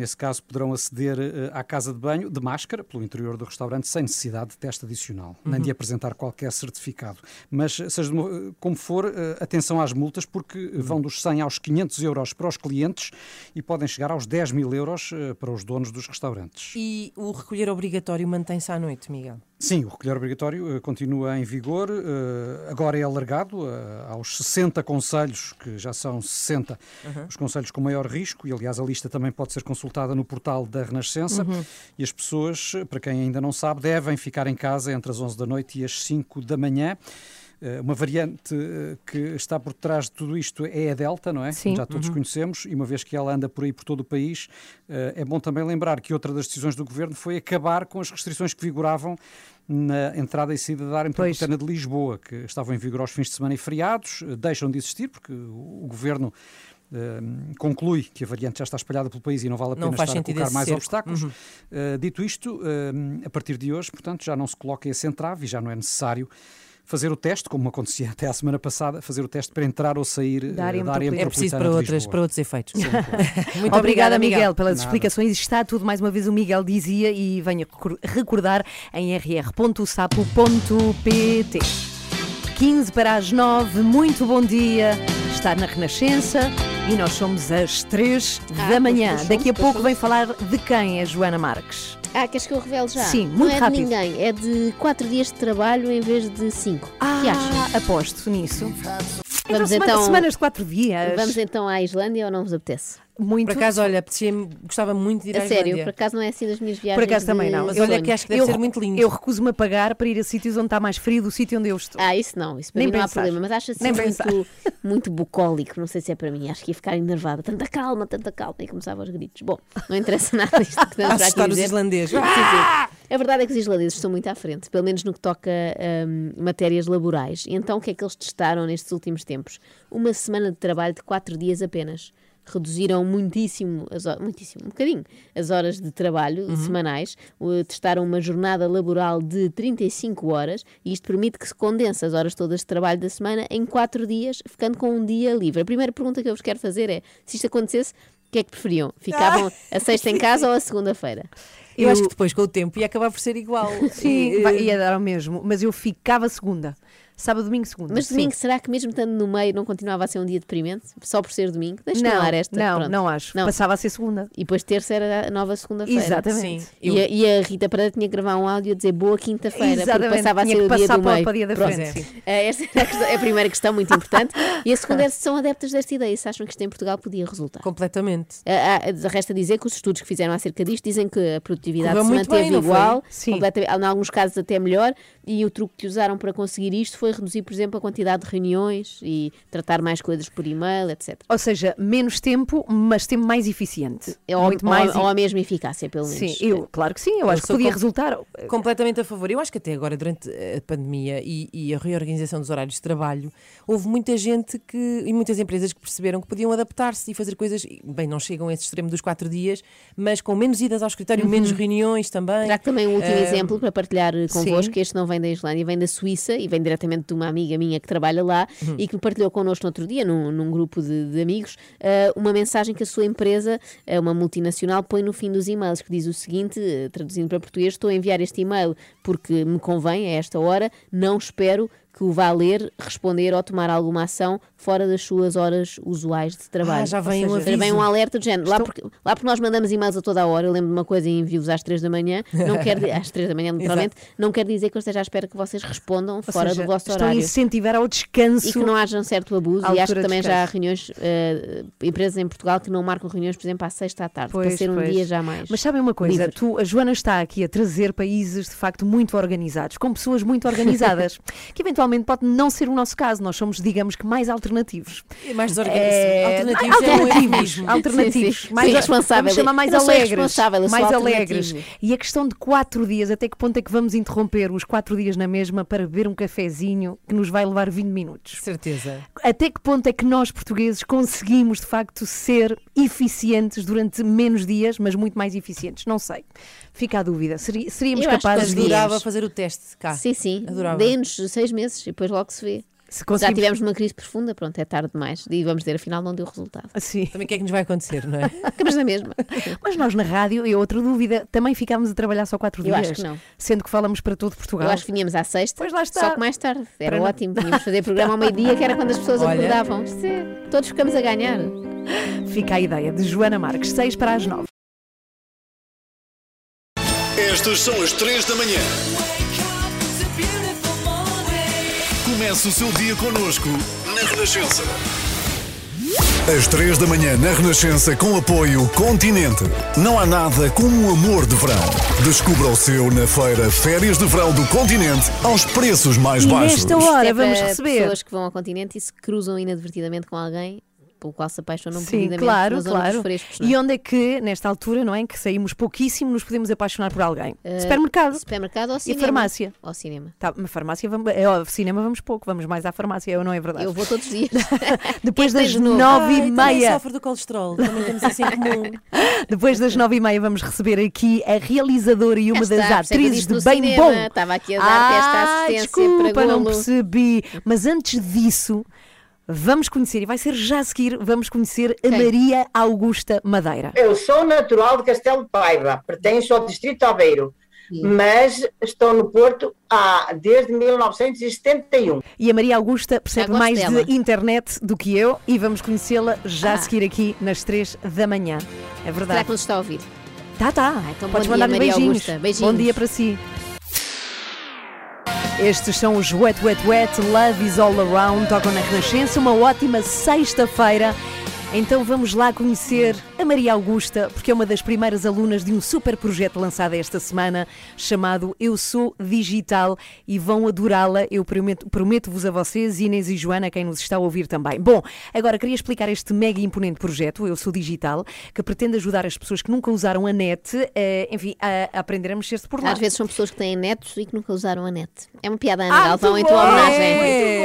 Speaker 8: Nesse caso, poderão aceder eh, à casa de banho de máscara pelo interior do restaurante sem necessidade de teste adicional, nem
Speaker 3: Uhum.
Speaker 8: de apresentar qualquer certificado. Mas, seja de mo- como for, eh, atenção às multas, porque vão dos 100 aos 500 euros para os clientes e podem chegar aos 10 mil euros eh, para os donos dos restaurantes.
Speaker 3: E o recolher obrigatório mantém-se à noite, Miguel?
Speaker 8: Sim, o recolher obrigatório eh, continua em vigor, eh, agora é alargado eh, aos 60 conselhos, que já são 60
Speaker 3: Uhum.
Speaker 8: os conselhos com maior risco, e aliás a lista também pode ser consultada no portal da Renascença,
Speaker 3: Uhum.
Speaker 8: e as pessoas, para quem ainda não sabe, devem ficar em casa entre as 11 da noite e as 5 da manhã. Eh, Uma variante eh, que está por trás de tudo isto é a Delta, não é?
Speaker 2: Sim.
Speaker 8: Já todos
Speaker 2: Uhum.
Speaker 8: conhecemos, e uma vez que ela anda por aí por todo o país, eh, é bom também lembrar que outra das decisões do governo foi acabar com as restrições que vigoravam na entrada e saída da área metropolitana de Lisboa, que estavam em vigor aos fins de semana e feriados, deixam de existir porque o governo conclui que a variante já está espalhada pelo país e não vale a pena estar a colocar mais
Speaker 3: cerco.
Speaker 8: obstáculos.
Speaker 3: Uhum.
Speaker 8: Dito isto, a partir de hoje, portanto, já não se coloca esse entrave e já não é necessário fazer o teste, como acontecia até à semana passada, fazer o teste para entrar ou sair
Speaker 2: Da área
Speaker 8: da área
Speaker 2: metropolitana.
Speaker 3: É preciso para, outras, para outros efeitos. [LAUGHS]
Speaker 2: Muito obrigada, Miguel, pelas
Speaker 8: Nada.
Speaker 2: explicações. Está tudo, mais uma vez, o Miguel dizia e venha recor- recordar em rr.sapo.pt. 15 para as 9, muito bom dia. Está na Renascença e nós somos às 3
Speaker 10: Ah,
Speaker 2: da manhã. Daqui a pouco vem falar de quem, a Joana Marques.
Speaker 10: Ah, queres que eu revele já?
Speaker 2: Sim,
Speaker 10: Não
Speaker 2: muito
Speaker 10: é
Speaker 2: rápido.
Speaker 10: de ninguém, é de 4 dias de trabalho em vez de 5.
Speaker 2: Ah,
Speaker 10: que achas?
Speaker 2: aposto nisso. Então,
Speaker 10: Vamos
Speaker 2: semana-
Speaker 10: então-
Speaker 2: semanas de 4 dias.
Speaker 10: Vamos então à Islândia ou não vos apetece?
Speaker 2: Muito.
Speaker 3: Por acaso, olha, gostava muito de ir à
Speaker 10: A sério,
Speaker 3: Islândia.
Speaker 10: por acaso não é assim das minhas
Speaker 2: Por
Speaker 10: viagens
Speaker 2: acaso também não.
Speaker 3: Mas olha que acho que deve
Speaker 2: eu,
Speaker 3: ser muito lindo.
Speaker 2: Eu recuso-me a pagar para ir a sítios onde está mais frio do sítio onde eu estou.
Speaker 10: Ah, isso não, isso para
Speaker 2: Nem
Speaker 10: mim não há problema, mas acho assim
Speaker 2: Nem pensar.
Speaker 10: muito, [LAUGHS] muito bucólico, não sei se é para mim, acho que ia ficar enervada. Tanta calma, tanta calma, e começava aos gritos. Bom, não interessa nada isto que estamos [LAUGHS] aqui
Speaker 3: Assustar os
Speaker 10: dizer.
Speaker 3: islandeses.
Speaker 10: Sim, sim. A verdade é que os islandeses estão muito à frente, pelo menos no que toca hum, matérias laborais. E então o que é que eles testaram nestes últimos tempos? Uma semana de trabalho de quatro dias apenas. Reduziram muitíssimo, as muitíssimo, um bocadinho, as horas de trabalho
Speaker 3: Uhum.
Speaker 10: semanais, testaram uma jornada laboral de 35 horas e isto permite que se condense as horas todas de trabalho da semana em quatro dias, ficando com um dia livre. A primeira pergunta que eu vos quero fazer é: se isto acontecesse, o que é que preferiam? [LAUGHS] Ficavam a sexta em casa ou a segunda-feira?
Speaker 3: Eu, acho que depois, com o tempo, ia acabar por ser igual.
Speaker 2: Sim,
Speaker 3: E, eh,
Speaker 2: ia dar ao mesmo. Mas eu ficava segunda. Sábado, domingo, segunda.
Speaker 10: Mas
Speaker 2: Sim.
Speaker 10: domingo, será que mesmo estando no meio não continuava a ser um dia deprimente? Só por ser domingo? Deixa-me
Speaker 2: Não,
Speaker 10: ar esta.
Speaker 2: não,
Speaker 10: pronto.
Speaker 2: não acho. Passava a ser segunda.
Speaker 10: E depois terça era a nova segunda-feira.
Speaker 2: Exatamente. Sim.
Speaker 10: E, a, e a Rita Pereira tinha que gravar um áudio a dizer boa quinta-feira, porque
Speaker 2: Exatamente,
Speaker 10: passava a
Speaker 2: tinha
Speaker 10: ser
Speaker 2: que
Speaker 10: o dia do
Speaker 2: para-
Speaker 10: meio.
Speaker 2: para o dia da
Speaker 10: Pronto.
Speaker 2: frente, sim.
Speaker 10: Eh, Esta é a, questão- é a primeira questão muito importante. E a segunda é se são adeptas desta ideia, se acham que isto em Portugal podia resultar.
Speaker 3: Completamente.
Speaker 10: Uh, resta dizer que os estudos que fizeram acerca disto dizem que a produtividade
Speaker 3: Correu
Speaker 10: se manteve
Speaker 3: bem, não
Speaker 10: igual,
Speaker 3: Sim.
Speaker 10: completamente, em alguns casos até melhor, e o truque que usaram para conseguir isto foi foi reduzir, por exemplo, a quantidade de reuniões e tratar mais coisas por e-mail, etc.
Speaker 2: Ou seja, menos tempo, mas tempo mais eficiente.
Speaker 10: É ou,
Speaker 2: Muito mais.
Speaker 10: ou, ou a mesma eficácia, pelo menos.
Speaker 2: Sim, eu, claro que sim, eu acho que podia
Speaker 3: com-
Speaker 2: resultar.
Speaker 3: Completamente a favor. Eu acho que até agora, durante a pandemia e, e a reorganização dos horários de trabalho, houve muita gente que, e muitas empresas que perceberam que podiam adaptar-se e fazer coisas, bem, não chegam a esse extremo dos quatro dias, mas com menos idas ao escritório,
Speaker 10: Uhum.
Speaker 3: menos reuniões também.
Speaker 10: Trago também um último
Speaker 3: Ah,
Speaker 10: exemplo para partilhar eh, convosco.
Speaker 3: sim.
Speaker 10: Este não vem da Islândia, vem da Suíça e vem diretamente de uma amiga minha que trabalha lá
Speaker 3: Uhum.
Speaker 10: e que partilhou connosco no outro dia, num, num grupo de, de amigos, eh, uma mensagem que a sua empresa, eh, uma multinacional, põe no fim dos e-mails, que diz o seguinte, eh, traduzindo para português: Estou a enviar este e-mail porque me convém a esta hora, não espero que o vá ler, responder ou tomar alguma ação fora das suas horas usuais de trabalho.
Speaker 3: Ah, já vem
Speaker 10: Ou
Speaker 3: um
Speaker 10: seja, vem um alerta de género. Lá, porque, lá porque nós mandamos e-mails a toda a hora, eu lembro de uma coisa e envio-vos às 3 da manhã, não quer, [LAUGHS] às 3 da manhã, literalmente, não quer dizer que eu esteja à espera que vocês respondam
Speaker 2: Ou
Speaker 10: fora
Speaker 2: seja,
Speaker 10: do vosso horário.
Speaker 2: incentivar ao descanso.
Speaker 10: E que não haja um certo abuso, e acho que também já há reuniões, eh, empresas em Portugal que não marcam reuniões, por exemplo, à sexta à tarde, para
Speaker 2: Pois,
Speaker 10: ser um
Speaker 2: pois.
Speaker 10: dia já mais.
Speaker 2: Mas sabem uma coisa,
Speaker 10: livre.
Speaker 2: tu, a Joana está aqui a trazer países de facto muito organizados, com pessoas muito organizadas, [LAUGHS] que eventualmente pode não ser o nosso caso. Nós somos, digamos que, mais alternativos.
Speaker 3: E mais desorganizados.
Speaker 2: É,
Speaker 3: Alternativos é
Speaker 2: alternativos,
Speaker 3: eufemismo. [LAUGHS]
Speaker 2: alternativos.
Speaker 10: Sim, sim.
Speaker 2: Mais
Speaker 10: Sim, responsável.
Speaker 2: Vamos chamar mais alegres. mais alegres. E a questão de quatro dias, até que ponto é que vamos interromper os quatro dias na mesma para beber um cafezinho que nos vai levar 20 minutos?
Speaker 3: Certeza.
Speaker 2: Até que ponto é que nós, portugueses, conseguimos de facto ser eficientes durante menos dias, mas muito mais eficientes? Não sei. Fica a dúvida. Seríamos
Speaker 10: Eu
Speaker 2: capazes de.
Speaker 3: Adorava fazer o teste cá.
Speaker 10: Sim, sim.
Speaker 3: Adorava.
Speaker 10: Dê-nos seis meses e depois logo se vê.
Speaker 2: Se
Speaker 10: Já
Speaker 2: conseguimos-
Speaker 10: tivemos uma crise profunda, pronto, é tarde demais. E vamos dizer, afinal não deu resultado.
Speaker 2: Sim.
Speaker 3: Também o que é que nos vai acontecer, não é? [LAUGHS]
Speaker 10: Ficamos na mesma. [LAUGHS]
Speaker 2: Mas nós na rádio, e outra dúvida, também ficámos a trabalhar só quatro
Speaker 10: Eu
Speaker 2: dias.
Speaker 10: acho que não.
Speaker 2: Sendo que falamos para todo Portugal.
Speaker 10: Eu acho que vinhamos à sexta,
Speaker 2: Pois lá está.
Speaker 10: só que mais tarde. Era
Speaker 2: Para não-
Speaker 10: ótimo. Tínhamos fazer programa ao [LAUGHS] meio-dia, que era quando as pessoas
Speaker 2: Olha.
Speaker 10: acordavam. Isto é- Todos ficamos a ganhar.
Speaker 2: Fica a ideia de Joana Marques, 6 para as 9.
Speaker 1: Estas são as 3 da manhã. Comece o seu dia connosco na Renascença. Às 3 da manhã na Renascença com apoio Continente. Não há nada como o amor de verão. Descubra o seu na feira Férias de Verão do Continente aos preços mais
Speaker 2: E
Speaker 1: baixos.
Speaker 2: nesta hora
Speaker 10: é
Speaker 2: vamos receber.
Speaker 10: pessoas que vão ao continente e se cruzam inadvertidamente com alguém pelo qual se apaixonam
Speaker 2: Sim,
Speaker 10: perdidamente
Speaker 2: claro,
Speaker 10: na zona
Speaker 2: claro.
Speaker 10: frescos. não é?
Speaker 2: E onde é que, nesta altura, não é? Que saímos pouquíssimo, nos podemos apaixonar por alguém?
Speaker 10: Eh,
Speaker 2: Supermercado.
Speaker 10: Supermercado ou
Speaker 2: E
Speaker 10: cinema.
Speaker 2: farmácia.
Speaker 10: Ou cinema.
Speaker 2: Tá, mas farmácia, vamos, é, ao cinema vamos pouco, vamos mais à farmácia, ou não é verdade?
Speaker 10: Eu vou todos os dias. [LAUGHS]
Speaker 2: Depois das nove
Speaker 3: Ai,
Speaker 2: e meia.
Speaker 3: sofre do colesterol. Também temos isso em comum. [LAUGHS]
Speaker 2: Depois das nove e meia vamos receber aqui a realizadora e uma
Speaker 10: Cá
Speaker 2: das
Speaker 10: eu
Speaker 2: atrizes de bem
Speaker 10: cinema.
Speaker 2: bom.
Speaker 10: Estava aqui a dar-te esta
Speaker 2: Ah,
Speaker 10: assistência
Speaker 2: desculpa,
Speaker 10: para
Speaker 2: não percebi. Mas antes disso, vamos conhecer, e vai ser já a seguir, vamos conhecer a Maria Augusta Madeira.
Speaker 22: Eu sou natural de Castelo de Paiva, pertenço ao Distrito de Aveiro, mas estou no Porto há, desde 1971.
Speaker 2: E a Maria Augusta percebe mais
Speaker 22: dela.
Speaker 2: de internet do que eu e vamos conhecê-la já a seguir aqui nas três da manhã. É
Speaker 10: Será
Speaker 2: verdade.
Speaker 10: que nos está a ouvir?
Speaker 2: Tá, tá.
Speaker 10: então bom
Speaker 2: Podes mandar-lhe beijinhos.
Speaker 10: Beijinhos.
Speaker 2: Bom dia para si. Estes são os Wet Wet Wet, Love is All Around, tocam na Renascença, uma ótima sexta-feira. Então vamos lá conhecer a Maria Augusta, porque é uma das primeiras alunas de um super projeto lançado esta semana, chamado Eu Sou Digital, e vão adorá-la, eu prometo- prometo-vos a vocês, Inês e Joana, quem nos está a ouvir também. Bom, agora queria explicar este mega imponente projeto, Eu Sou Digital, que pretende ajudar as pessoas que nunca usaram a net, eh, enfim, a, aprender a mexer-se por lá.
Speaker 10: Às vezes são pessoas que têm netos e que nunca usaram a net. É uma piada, Ana
Speaker 2: Ah,
Speaker 10: Galvão, em tua homenagem.
Speaker 2: É,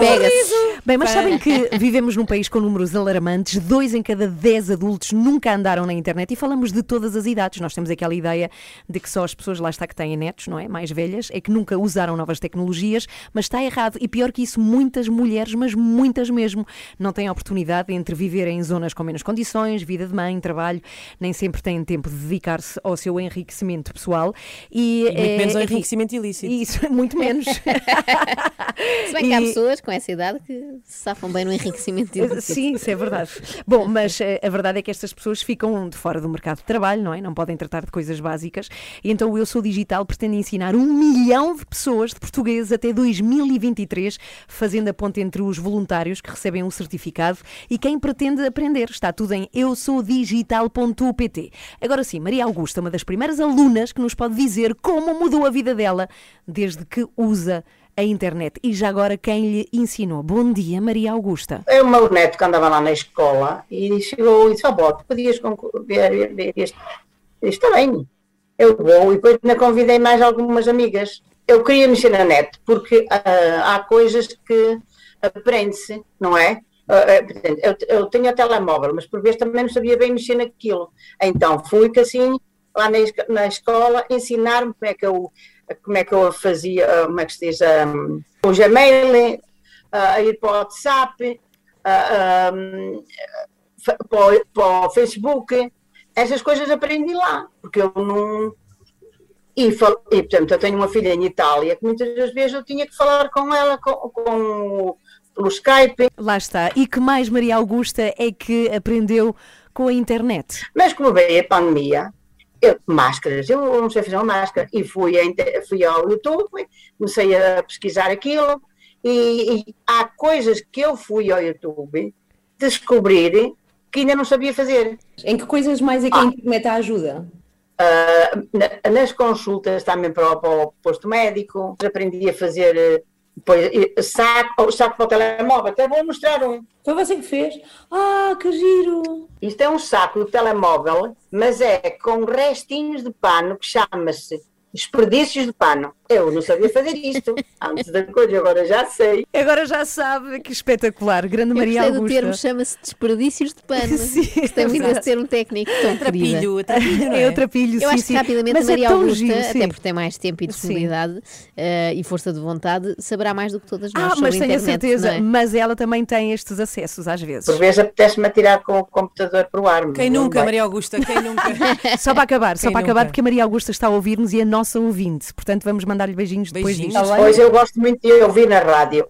Speaker 10: pega-se.
Speaker 2: Bem, mas sabem que vivemos num país com números alarmantes, dois em cada dez adultos nunca andaram na internet e falamos de todas as idades. Nós temos aquela ideia de que só as pessoas lá está que têm netos, não é? Mais velhas, é que nunca usaram novas tecnologias, mas está errado. E pior que isso, muitas mulheres, mas muitas mesmo, não têm oportunidade entre viver em zonas com menos condições, vida de mãe, trabalho, nem sempre têm tempo de dedicar-se ao seu enriquecimento pessoal. E,
Speaker 3: E muito
Speaker 2: eh,
Speaker 3: menos ao enriquecimento ilícito.
Speaker 2: Isso, [LAUGHS] muito menos.
Speaker 10: Se bem que há
Speaker 2: E-
Speaker 10: pessoas com essa idade que se safam bem no enriquecimento ilícito.
Speaker 2: Sim, isso é verdade. [LAUGHS] Bom, mas eh, a verdade é que estas pessoas ficam de fora do mercado de trabalho, não é? Não podem tratar de coisas básicas. E então o Eu Sou Digital pretende ensinar um milhão de pessoas, de portugueses, até 2023, fazendo a ponte entre os voluntários que recebem um certificado e quem pretende aprender. Está tudo em eusouddigital.pt. Agora sim, Maria Augusta, uma das primeiras alunas que nos pode dizer como mudou a vida dela desde que usa a internet. E já agora quem lhe ensinou? Bom dia, Maria Augusta.
Speaker 22: É o meu neto que andava lá na escola e chegou e disse: Ó, podias ver, ver este. Está bem, eu vou. E depois ainda convidei mais algumas amigas. Eu queria mexer na net porque ah, há coisas que aprende-se, não é? Portanto, eu, eu tenho a telemóvel, mas por vezes também não sabia bem mexer naquilo. Então fui que assim, lá na escola, ensinar-me como é que eu como é que eu fazia, ah, como é que se diz, ah, o Gmail, ah, a ir para o WhatsApp, ah, fa- para, o, para o Facebook, essas coisas aprendi lá, porque eu não. E, fal- e, portanto, eu tenho uma filha em Itália que muitas das vezes eu tinha que falar com ela com, com, pelo Skype.
Speaker 2: Lá está. E que mais Maria Augusta é que aprendeu com a internet?
Speaker 22: Mas como veio a pandemia, eu, máscaras, eu não sei fazer uma máscara, e fui, a fui ao YouTube, comecei a pesquisar aquilo, e, e há coisas que eu fui ao YouTube descobrir que ainda não sabia fazer.
Speaker 23: Em que coisas mais é que a internet ajuda?
Speaker 22: Ah, na- nas consultas também para o, para o posto médico, aprendi a fazer eh, saco, saco para o telemóvel, até vou mostrar um.
Speaker 23: Foi você que fez? Ah, que giro!
Speaker 22: Isto é um saco do telemóvel, mas é com restinhos de pano que chama-se desperdícios de pano. Eu não sabia fazer isto [LAUGHS] antes da coisa, agora já sei.
Speaker 2: Agora já sabe, que espetacular. Grande
Speaker 10: Eu
Speaker 2: Maria
Speaker 10: do
Speaker 2: Augusta.
Speaker 10: termo, chama-se desperdícios de pano. [LAUGHS]
Speaker 2: Sim,
Speaker 10: muito
Speaker 2: exato.
Speaker 10: desse termo técnico. Tão
Speaker 2: Trapilho,
Speaker 10: querida.
Speaker 2: trapilho, [LAUGHS] é? É o trapilho,
Speaker 10: Eu
Speaker 2: sim,
Speaker 10: acho que
Speaker 2: sim.
Speaker 10: rapidamente
Speaker 2: Mas
Speaker 10: a
Speaker 2: é
Speaker 10: Maria
Speaker 2: tão
Speaker 10: Augusta,
Speaker 2: giro, sim.
Speaker 10: até porque tem mais tempo e disponibilidade eh, e força de vontade, saberá mais do que todas nós
Speaker 2: Ah,
Speaker 10: sobre
Speaker 2: mas
Speaker 10: a
Speaker 2: tenho a certeza.
Speaker 10: é?
Speaker 2: Mas ela também tem estes acessos às vezes.
Speaker 22: Por vezes apetece-me atirar com o computador para o ar.
Speaker 3: Quem nunca,
Speaker 22: vai.
Speaker 3: Maria Augusta? Quem nunca?
Speaker 2: Só para acabar, só
Speaker 3: Quem
Speaker 2: para acabar,
Speaker 3: nunca?
Speaker 2: porque a Maria Augusta está a ouvir-nos e é nossa ouvinte. Portanto, vamos mandar-lhe beijinhos, depois disto.
Speaker 22: Pois eu gosto muito de ouvir na rádio.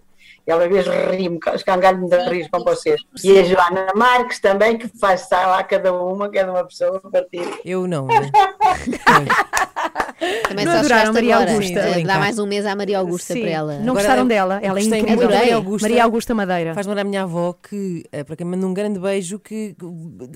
Speaker 22: E às vezes rio-me, escangalho-me de rir com vocês. E a Joana Marques também, que faz estar lá cada uma, cada uma pessoa a partir.
Speaker 3: Eu não. [LAUGHS]
Speaker 10: Também
Speaker 2: Não
Speaker 10: só
Speaker 2: adoraram Maria
Speaker 10: agora.
Speaker 2: Augusta? Sim,
Speaker 10: Dá mais um mês à Maria Augusta
Speaker 2: Sim.
Speaker 10: para ela.
Speaker 2: Não gostaram dela? Ela é incrível.
Speaker 3: Maria Augusta.
Speaker 2: Maria Augusta Madeira.
Speaker 3: Faz lembrar a minha avó que, eh, para quem manda um grande beijo, que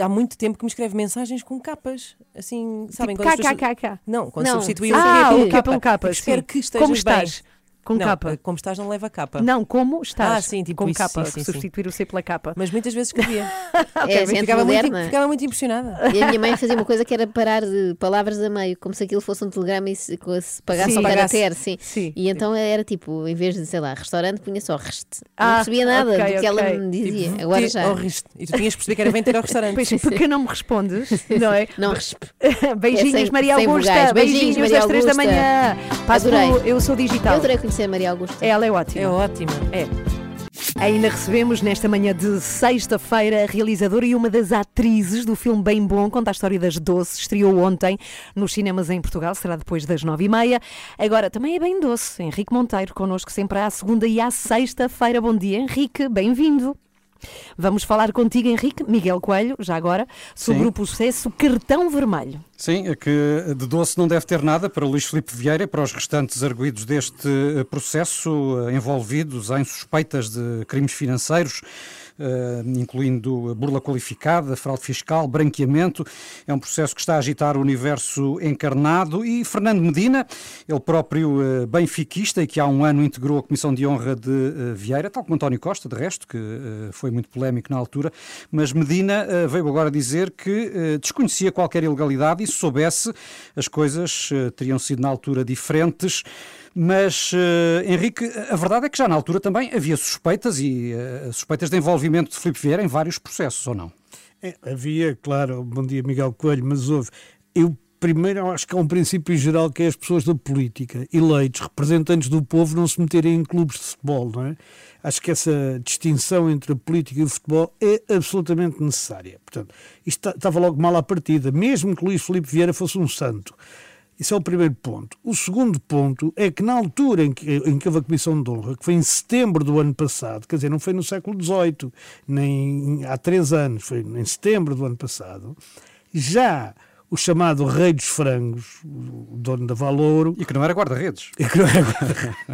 Speaker 3: há muito tempo que me escreve mensagens com capas. Assim, sabem?
Speaker 2: Tipo
Speaker 3: quando as pessoas-
Speaker 2: KKKK.
Speaker 3: Não, quando
Speaker 2: Não.
Speaker 3: substitui
Speaker 2: Ah,
Speaker 3: o
Speaker 2: K pelo capa,
Speaker 3: Espero que estejas
Speaker 2: Como estás?
Speaker 3: bem.
Speaker 2: Com
Speaker 3: Não,
Speaker 2: capa.
Speaker 3: eh, Como estás não leva capa.
Speaker 2: Não, como estás?
Speaker 3: Ah, sim, tipo
Speaker 2: com
Speaker 3: isso,
Speaker 2: capa,
Speaker 3: sim, sim, sim.
Speaker 2: substituir o C pela capa.
Speaker 3: Mas muitas vezes escrevia. [LAUGHS]
Speaker 10: É gente
Speaker 3: ficava, muito, ficava muito impressionada.
Speaker 10: E a minha mãe fazia uma coisa que era parar de palavras a meio, como se aquilo fosse um telegrama e se, se pagasse
Speaker 2: Sim.
Speaker 10: ao
Speaker 2: Pagasse.
Speaker 10: caractere, sim. E então era tipo, em vez de, sei lá, restaurante, punha só reste. Não
Speaker 2: Ah,
Speaker 10: percebia nada
Speaker 2: ok,
Speaker 10: do que ela
Speaker 2: ok.
Speaker 10: me dizia.
Speaker 3: Tipo,
Speaker 10: Agora já.
Speaker 3: oh, riste. E tu tinhas que perceber que era bem ter ao restaurante.
Speaker 2: Pois, porque não me respondes, [LAUGHS] não é?
Speaker 10: Não respe. [LAUGHS]
Speaker 2: Beijinhos,
Speaker 10: É sem-
Speaker 2: Maria
Speaker 10: sem
Speaker 2: Augusta. Beijinhos,
Speaker 10: Maria
Speaker 2: às três da manhã.
Speaker 10: Adorei.
Speaker 2: Eu Sou Digital.
Speaker 10: Eu adorei conhecer a Maria Augusta.
Speaker 2: Ela é ótima.
Speaker 3: É ótima.
Speaker 2: É. Ainda recebemos nesta manhã de sexta-feira a realizadora e uma das atrizes do filme Bem Bom, conta a história das doces, estreou ontem nos cinemas em Portugal, será depois das nove e meia. Agora também é bem doce, Henrique Monteiro, connosco sempre à segunda e à sexta-feira. Bom dia, Henrique, bem-vindo. Vamos falar contigo, Henrique, Miguel Coelho, já agora, sobre
Speaker 8: Sim.
Speaker 2: o processo Cartão Vermelho.
Speaker 8: Sim, é que de doce não deve ter nada para Luís Filipe Vieira e para os restantes arguídos deste eh, processo eh, envolvidos em suspeitas de crimes financeiros, incluindo burla qualificada, fraude fiscal, branqueamento. É um processo que está a agitar o universo encarnado e Fernando Medina, ele próprio eh, benfiquista e que há um ano integrou a Comissão de Honra de eh, Vieira, tal como António Costa, de resto, que eh, foi muito polémico na altura, mas Medina eh, veio agora dizer que eh, desconhecia qualquer ilegalidade e se soubesse as coisas eh, teriam sido na altura diferentes. Mas, eh, Henrique, a verdade é que já na altura também havia suspeitas e eh, suspeitas de envolvimento de Filipe Vieira em vários processos, ou não?
Speaker 24: É, havia, claro, bom dia Miguel Coelho, mas houve. Eu primeiro acho que há um princípio geral que é as pessoas da política, eleitos, representantes do povo, não se meterem em clubes de futebol, não é? Acho que essa distinção entre a política e o futebol é absolutamente necessária. Portanto, isto ta- estava logo mal à partida, mesmo que Luís Filipe Vieira fosse um santo. Isso é o primeiro ponto. O segundo ponto é que na altura em que, em que houve a Comissão de Honra, que foi em setembro do ano passado, quer dizer, não foi no século XVIII, nem há três anos, foi em setembro do ano passado, já o chamado Rei dos Frangos, o dono da Valouro...
Speaker 8: E que não era guarda-redes. [LAUGHS]
Speaker 24: E que não era guarda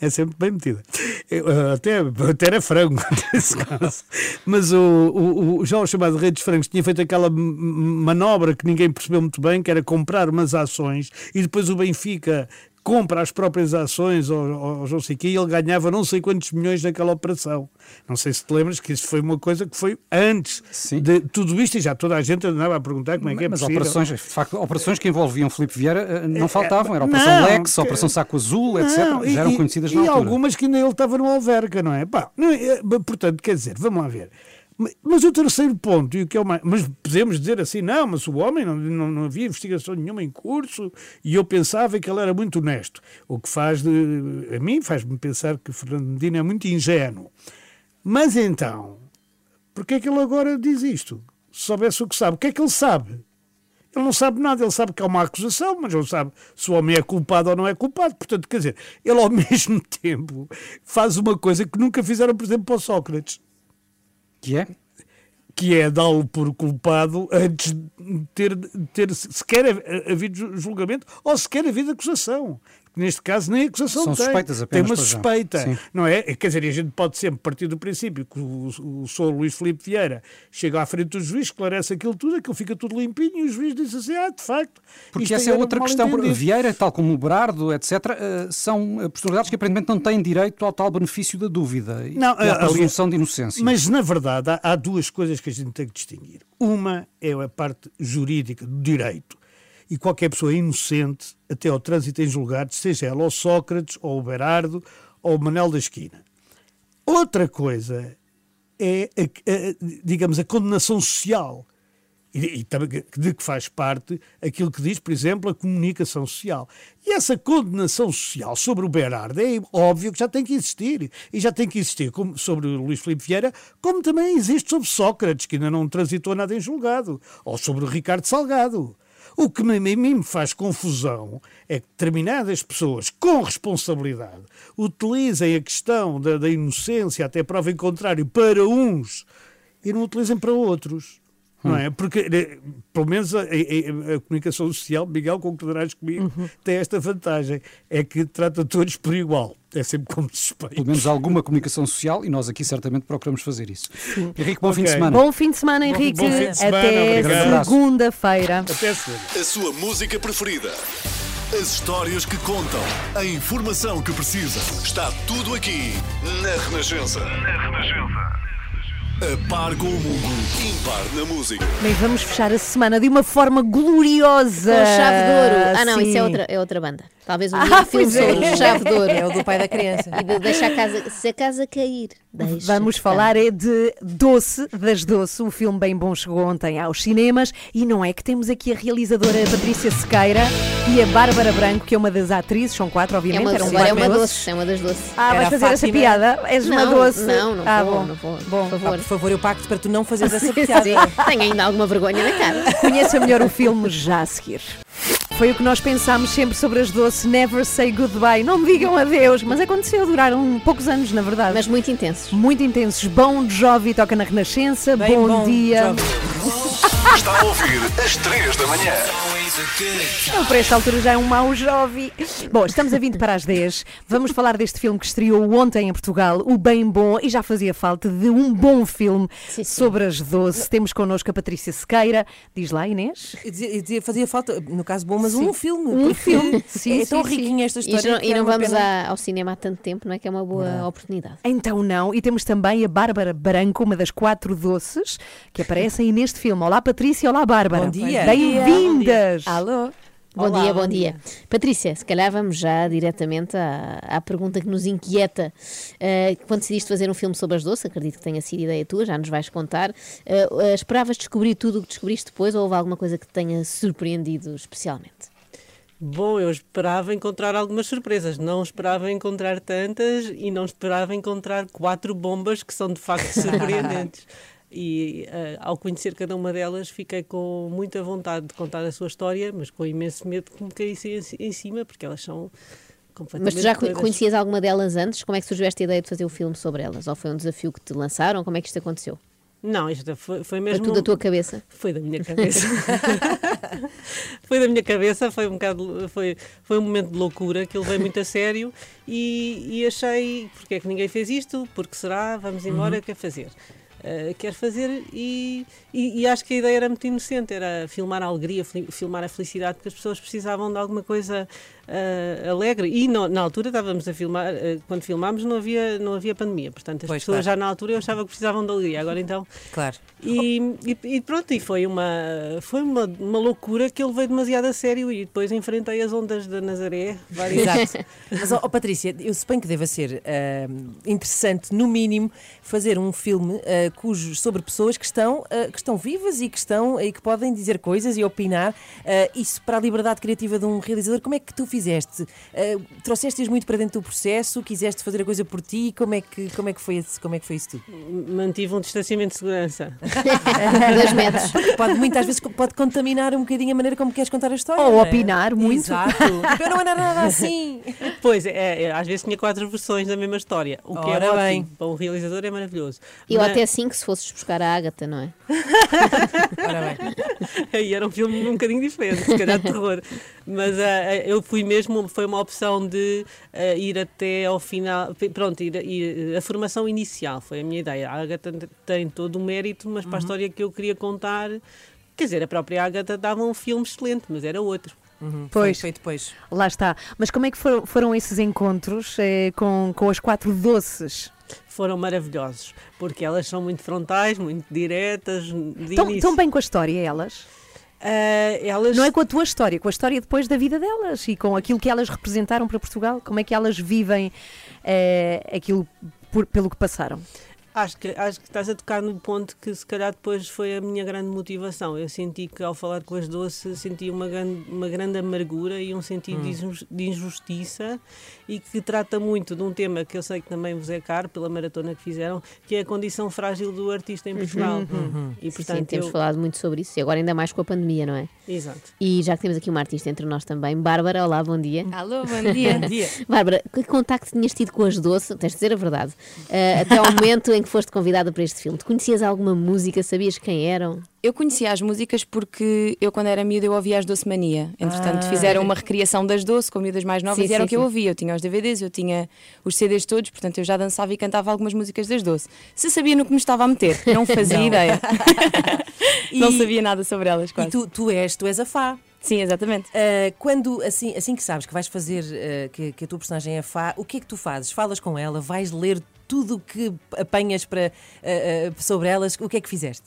Speaker 24: É sempre bem metida. Eh, Até, até era frango, [LAUGHS] nesse caso. Mas o, o, o- já o chamado Rei dos Frangos tinha feito aquela manobra que ninguém percebeu muito bem, que era comprar umas ações e depois o Benfica compra as próprias ações ou, ou não sei o quê, e ele ganhava não sei quantos milhões naquela operação. Não sei se te lembras que isso foi uma coisa que foi antes de tudo isto e já toda a gente andava a perguntar como é que é
Speaker 8: Mas
Speaker 24: possível.
Speaker 8: operações, de facto, operações que envolviam Filipe Vieira eh, não faltavam. Era a Operação
Speaker 24: Não,
Speaker 8: Lex, a Operação Saco Azul, etc.
Speaker 24: Não,
Speaker 8: Já eram conhecidas na
Speaker 24: e
Speaker 8: altura.
Speaker 24: algumas que ainda ele estava no Alverca, não é? Pá, não é? Portanto, quer dizer, vamos lá ver. Ma- Mas o terceiro ponto, e o que é o mais. Mas podemos dizer assim, não, mas o homem não, não, não havia investigação nenhuma em curso e eu pensava que ele era muito honesto. O que faz de. A mim faz-me pensar que Fernando Medina é muito ingênuo. Mas então, porquê é que ele agora diz isto? Se soubesse o que sabe, o que é que ele sabe? Ele não sabe nada, ele sabe que há uma acusação, mas não sabe se o homem é culpado ou não é culpado. Portanto, quer dizer, ele ao [LAUGHS] mesmo tempo faz uma coisa que nunca fizeram, por exemplo, para o Sócrates.
Speaker 8: Que é?
Speaker 24: Que é dá-lo por culpado antes de ter, ter sequer havido ju- julgamento ou sequer havido acusação. Neste caso, nem acusação
Speaker 8: São
Speaker 24: tem.
Speaker 8: suspeitas
Speaker 24: Tem
Speaker 8: apenas
Speaker 24: uma
Speaker 8: para já.
Speaker 24: suspeita, não é? Quer dizer, a gente pode sempre partir do princípio que o, o Sr. Luís Filipe Vieira chega à frente do juiz, esclarece aquilo tudo, aquilo fica tudo limpinho e o juiz diz assim, ah, de facto...
Speaker 8: Porque essa é outra questão.
Speaker 24: mal-entendido."
Speaker 8: Vieira, tal como o Berardo, etc., eh, são eh, personalidades que aparentemente não têm direito ao tal benefício da dúvida
Speaker 24: Não,
Speaker 8: e à
Speaker 24: ali-
Speaker 8: presunção de inocência.
Speaker 24: Mas, na verdade, há, há duas coisas que a gente tem que distinguir. Uma é a parte jurídica do direito. E qualquer pessoa inocente, até ao trânsito em julgados, seja ela o Sócrates, ou o Berardo, ou o Manel da Esquina. Outra coisa é, a- a- digamos, a condenação social. E, e de que faz parte aquilo que diz, por exemplo, a comunicação social. E essa condenação social sobre o Berardo é óbvio que já tem que existir. E já tem que existir como, sobre o Luís Filipe Vieira, como também existe sobre Sócrates, que ainda não transitou nada em julgado, ou sobre o Ricardo Salgado. O que a mim me faz confusão é que determinadas pessoas com responsabilidade utilizem a questão da, da inocência até prova em contrário para uns e não utilizem para outros. Não é? Porque, eh, pelo menos, a, a- a- comunicação social, Miguel, concordarás comigo, tem esta vantagem: é que trata todos por igual. É sempre como suspeito.
Speaker 8: Pelo menos alguma comunicação social e nós aqui certamente procuramos fazer isso. Henrique, bom fim de semana.
Speaker 2: Bom fim de semana,
Speaker 24: Bom-
Speaker 2: Henrique.
Speaker 24: bom fim de semana,
Speaker 2: Até segunda-feira.
Speaker 24: Até segunda.
Speaker 1: A sua música preferida. As histórias que contam. A informação que precisa. Está tudo aqui na Renascença. Na Renascença. A par com o mundo. Impar na música.
Speaker 2: Bem, vamos fechar a semana de uma forma gloriosa.
Speaker 10: Com chave de ouro. Ah, não, isso é
Speaker 2: Sim.
Speaker 10: outra, é outra banda. Talvez um
Speaker 2: Ah,
Speaker 10: dia um filme
Speaker 2: é.
Speaker 10: sobre chave de ouro.
Speaker 3: É o do pai da criança.
Speaker 10: E de deixa a casa, se a casa cair, deixa.
Speaker 2: Vamos falar é de Doce, das Doce. O filme bem bom chegou ontem aos cinemas e não é que temos aqui a realizadora Patrícia Sequeira e a Bárbara Branco, que é uma das atrizes, são quatro,
Speaker 10: É
Speaker 2: obviamente.
Speaker 10: uma,
Speaker 2: eram
Speaker 10: agora é uma
Speaker 2: doces.
Speaker 10: doce, é uma das doces.
Speaker 2: Ah, vais
Speaker 3: Era
Speaker 2: fazer essa piada? És uma
Speaker 10: Não,
Speaker 2: doce.
Speaker 10: não, não
Speaker 2: ah,
Speaker 10: vou,
Speaker 2: bom.
Speaker 10: não vou.
Speaker 2: Bom,
Speaker 10: Por
Speaker 3: Ah,
Speaker 10: favor.
Speaker 3: por favor, eu pacto para tu não [LAUGHS] fazeres essa
Speaker 10: Sim,
Speaker 3: piada.
Speaker 10: Tenho ainda alguma vergonha na cara.
Speaker 2: Conheça melhor o filme já a seguir. Foi o que nós pensámos sempre sobre as doces Never Say Goodbye. Não me digam adeus, mas aconteceu, duraram poucos anos, na verdade.
Speaker 10: Mas muito intensos.
Speaker 2: Muito intensos. Bom Jovi toca na Renascença.
Speaker 3: Bem
Speaker 2: bom,
Speaker 3: bom,
Speaker 2: dia.
Speaker 1: Está a ouvir às 3 da manhã.
Speaker 2: Não, para esta altura já é um mau Jovi. Bom, estamos a 20 para as 10. Vamos falar deste filme que estreou ontem em Portugal, O Bem Bom, e já fazia falta de um bom filme sobre as doces. Temos connosco a Patrícia Sequeira. Diz lá, Inês.
Speaker 3: Eu dizia- eu dizia- fazia falta, no caso bom, mas
Speaker 2: Sim.
Speaker 3: um filme.
Speaker 2: Um filme. Sim,
Speaker 3: é tão
Speaker 2: sim, sim.
Speaker 3: riquinha esta
Speaker 10: E,
Speaker 3: história.
Speaker 10: não-
Speaker 3: que
Speaker 10: e não vamos à- ao cinema há tanto tempo, não é? Que é uma boa oportunidade.
Speaker 2: Então não, e temos também a Bárbara Branco, uma das quatro doces que aparecem neste filme. Olá Patrícia, olá Bárbara.
Speaker 3: Bom dia.
Speaker 2: Bem-vindas.
Speaker 3: Alô?
Speaker 10: Bom
Speaker 3: Olá,
Speaker 10: dia, bom,
Speaker 3: bom
Speaker 10: dia.
Speaker 3: dia.
Speaker 10: Patrícia, se calhar vamos já diretamente à, à pergunta que nos inquieta. Uh, quando decidiste fazer um filme sobre as doces, acredito que tenha sido ideia tua, já nos vais contar. Uh, uh, esperavas descobrir tudo o que descobriste depois ou houve alguma coisa que te tenha surpreendido especialmente?
Speaker 25: Bom, eu esperava encontrar algumas surpresas. Não esperava encontrar tantas e não esperava encontrar quatro bombas que são de facto [LAUGHS] surpreendentes. E eh, ao conhecer cada uma delas, fiquei com muita vontade de contar a sua história, mas com imenso medo que me caísse em, em cima, porque elas são completamente.
Speaker 10: Mas tu já
Speaker 25: doidas.
Speaker 10: conhecias alguma delas antes? Como é que surgiu esta ideia de fazer o filme sobre elas? Ou foi um desafio que te lançaram? Como é que isto aconteceu?
Speaker 25: Não, isto foi, foi
Speaker 10: Foi
Speaker 25: mesmo.
Speaker 10: tudo da tua cabeça?
Speaker 25: Foi da minha cabeça. [LAUGHS] foi da minha cabeça, foi um bocado, foi, foi um momento de loucura que eu levei muito a sério e, e achei, porque é que ninguém fez isto? Porque será? Vamos embora,
Speaker 3: Uhum.
Speaker 25: quer fazer. Uh, quer fazer e, e, e acho que a ideia era muito inocente, era filmar a alegria, filmar a felicidade, porque as pessoas precisavam de alguma coisa ah, alegre. E no- na altura estávamos a filmar, ah, quando filmámos não havia, não havia pandemia, portanto as
Speaker 3: Pois,
Speaker 25: pessoas
Speaker 3: claro.
Speaker 25: já na altura eu achava que precisavam de alegria, agora então.
Speaker 3: Claro.
Speaker 25: E, e- e pronto, e foi, uma, foi uma, uma loucura que eu levei demasiado a sério e depois enfrentei as ondas da Nazaré várias
Speaker 3: Exato. [LAUGHS] Mas, ó, Patrícia, eu suponho que deva ser ah, interessante, no mínimo, fazer um filme ah, cujos, sobre pessoas que estão, ah, que estão vivas e que estão e que podem dizer coisas e opinar. Isso para a liberdade criativa de um realizador, como é que tu fizeste? Ah, Trouxeste-as muito para dentro do processo? Quiseste fazer a coisa por ti? Como é que, como é que, foi, esse- como é que foi isso tudo?
Speaker 25: Mantive um distanciamento de segurança. [LAUGHS]
Speaker 10: Dois metros.
Speaker 3: Pode, muitas vezes pode contaminar um bocadinho a maneira como queres contar a história.
Speaker 23: Ou
Speaker 3: é?
Speaker 23: opinar muito.
Speaker 3: Exato. [LAUGHS] Eu não era nada assim.
Speaker 25: Pois, é, é, às vezes tinha quatro versões da mesma história, o que
Speaker 3: Ora
Speaker 25: é
Speaker 3: bem.
Speaker 25: ótimo. Para um realizador é maravilhoso.
Speaker 10: Eu
Speaker 25: Mas-
Speaker 10: até cinco se fosses buscar a Ágata, não é? [LAUGHS]
Speaker 25: Aí era um filme um bocadinho diferente, se calhar de terror. Mas ah, eu fui mesmo, foi uma opção de ah, ir até ao final, pronto, ir, ir- a formação inicial foi a minha ideia. A Agatha tem todo o mérito, mas para a história que eu queria contar, quer dizer, a própria Agatha dava um filme excelente, mas era outro.
Speaker 23: Pois.
Speaker 3: Foi depois.
Speaker 23: Lá está. Mas como é que foram, foram esses encontros eh, com, com as quatro doces?
Speaker 25: Foram maravilhosos, porque elas são muito frontais, muito diretas. De
Speaker 23: Tão,
Speaker 25: início.
Speaker 23: tão bem com a história, elas?
Speaker 25: Elas...
Speaker 23: Não é com a tua história, com a história depois da vida delas e com aquilo que elas representaram para Portugal. Como é que elas vivem eh, aquilo por- pelo que passaram?
Speaker 25: Acho que, acho que estás a tocar no ponto que se calhar depois foi a minha grande motivação. Eu senti que ao falar com as doces senti uma grande, uma grande amargura e um sentido de,
Speaker 3: Hum.
Speaker 25: de injustiça e que trata muito de um tema que eu sei que também vos é caro pela maratona que fizeram, que é a condição frágil do artista em Portugal. E
Speaker 10: Sim,
Speaker 25: portanto
Speaker 10: temos
Speaker 25: eu...
Speaker 10: falado muito sobre isso e agora ainda mais com a pandemia, não é?
Speaker 25: Exato.
Speaker 10: E já que temos aqui uma artista entre nós também, Bárbara, olá, bom dia.
Speaker 26: Alô, bom dia.
Speaker 25: Bom dia. [LAUGHS]
Speaker 10: Bárbara, que contacto tinhas tido com as doces, tens de dizer a verdade, eh, até ao momento em que foste convidada para este filme? Tu conhecias alguma música, sabias quem eram?
Speaker 26: Eu conhecia as músicas porque eu, quando era miúda, eu ouvia as Doce Mania. Entretanto,
Speaker 10: Ah.
Speaker 26: fizeram uma recriação das Doce com miúdas mais novas
Speaker 10: Sim,
Speaker 26: e era
Speaker 10: sim,
Speaker 26: o que eu
Speaker 10: sim.
Speaker 26: ouvia. Eu tinha os DVDs, eu tinha os CDs todos, portanto, eu já dançava e cantava algumas músicas das Doce. Se sabia no que me estava a meter, não fazia
Speaker 3: Não.
Speaker 26: ideia. [LAUGHS] [LAUGHS] não
Speaker 3: E-
Speaker 26: sabia nada sobre elas,
Speaker 3: E
Speaker 26: quase.
Speaker 3: tu, tu és, tu és a Fá.
Speaker 26: Sim, exatamente.
Speaker 3: Ah, quando, assim, assim que sabes que vais fazer, ah, que, que a tua personagem é Fá, o que é que tu fazes? Falas com ela, vais ler tudo o que apanhas para, ah, sobre elas, o que é que fizeste?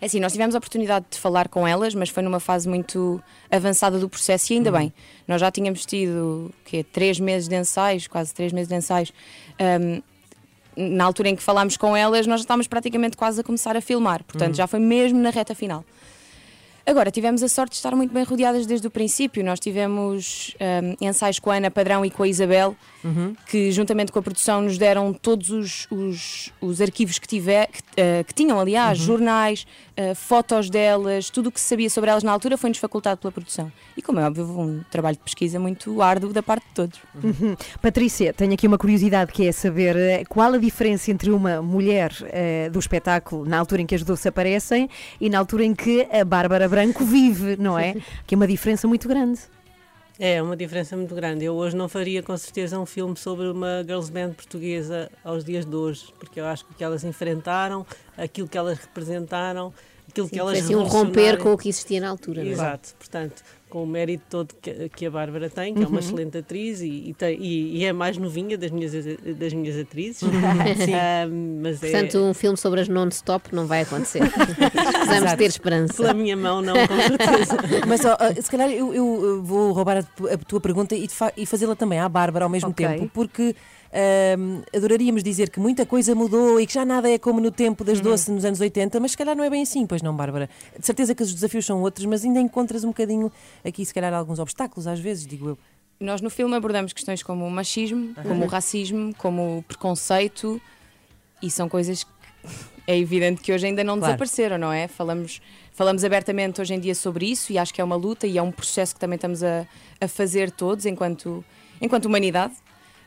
Speaker 26: É assim, nós tivemos a oportunidade de falar com elas, mas foi numa fase muito avançada do processo e ainda bem. Nós já tínhamos tido quê, três meses de ensaios, quase três meses de ensaios. Ahm, na altura em que falámos com elas, nós já estávamos praticamente quase a começar a filmar, portanto
Speaker 3: Uhum.
Speaker 26: já foi mesmo na reta final. Agora, tivemos a sorte de estar muito bem rodeadas desde o princípio. Nós tivemos ahm, ensaios com a Ana Padrão e com a Isabel, que juntamente com a produção nos deram todos os, os, os arquivos que, tiver, que, eh, que tinham, aliás, jornais, eh, fotos delas, tudo o que se sabia sobre elas na altura foi-nos facultado pela produção. E como é óbvio, um trabalho de pesquisa muito árduo da parte de todos.
Speaker 23: Uhum. Patrícia, tenho aqui uma curiosidade que é saber eh, qual a diferença entre uma mulher eh, do espetáculo na altura em que as doces aparecem e na altura em que a Bárbara Branco vive, não é? Que é uma diferença muito grande.
Speaker 25: É uma diferença muito grande. Eu hoje não faria com certeza um filme sobre uma girls band portuguesa aos dias de hoje, porque eu acho que o que elas enfrentaram, aquilo que elas representaram, aquilo que
Speaker 10: Sim,
Speaker 25: elas
Speaker 10: foi assim um romper com o que existia na altura, não é?
Speaker 25: Exato, portanto, com o mérito todo que, que a Bárbara tem, que é uma
Speaker 10: Uhum.
Speaker 25: excelente atriz e, e tem- e- e é a mais novinha das minhas, das minhas atrizes. [LAUGHS]
Speaker 10: Sim.
Speaker 25: Mas é-
Speaker 10: Portanto, um filme sobre as non-stop não vai acontecer. [LAUGHS] Precisamos ter esperança.
Speaker 25: Pela minha mão, não, com certeza. [LAUGHS]
Speaker 3: Mas ó, se calhar eu, eu, vou roubar a, tu- a tua pergunta e, e fazê-la também à Bárbara ao mesmo
Speaker 23: Ok.
Speaker 3: tempo, porque ahm, adoraríamos dizer que muita coisa mudou e que já nada é como no tempo das doces nos anos 80, mas se calhar não é bem assim, pois não, Bárbara? De certeza que os desafios são outros, mas ainda encontras um bocadinho aqui, se calhar, alguns obstáculos, às vezes, digo eu.
Speaker 26: Nós no filme abordamos questões como o machismo,
Speaker 3: Aham.
Speaker 26: como o racismo, como o preconceito e são coisas que é evidente que hoje ainda não
Speaker 3: Claro.
Speaker 26: desapareceram, não é? Falamos, falamos abertamente hoje em dia sobre isso e acho que é uma luta e é um processo que também estamos a, a fazer todos enquanto, enquanto humanidade.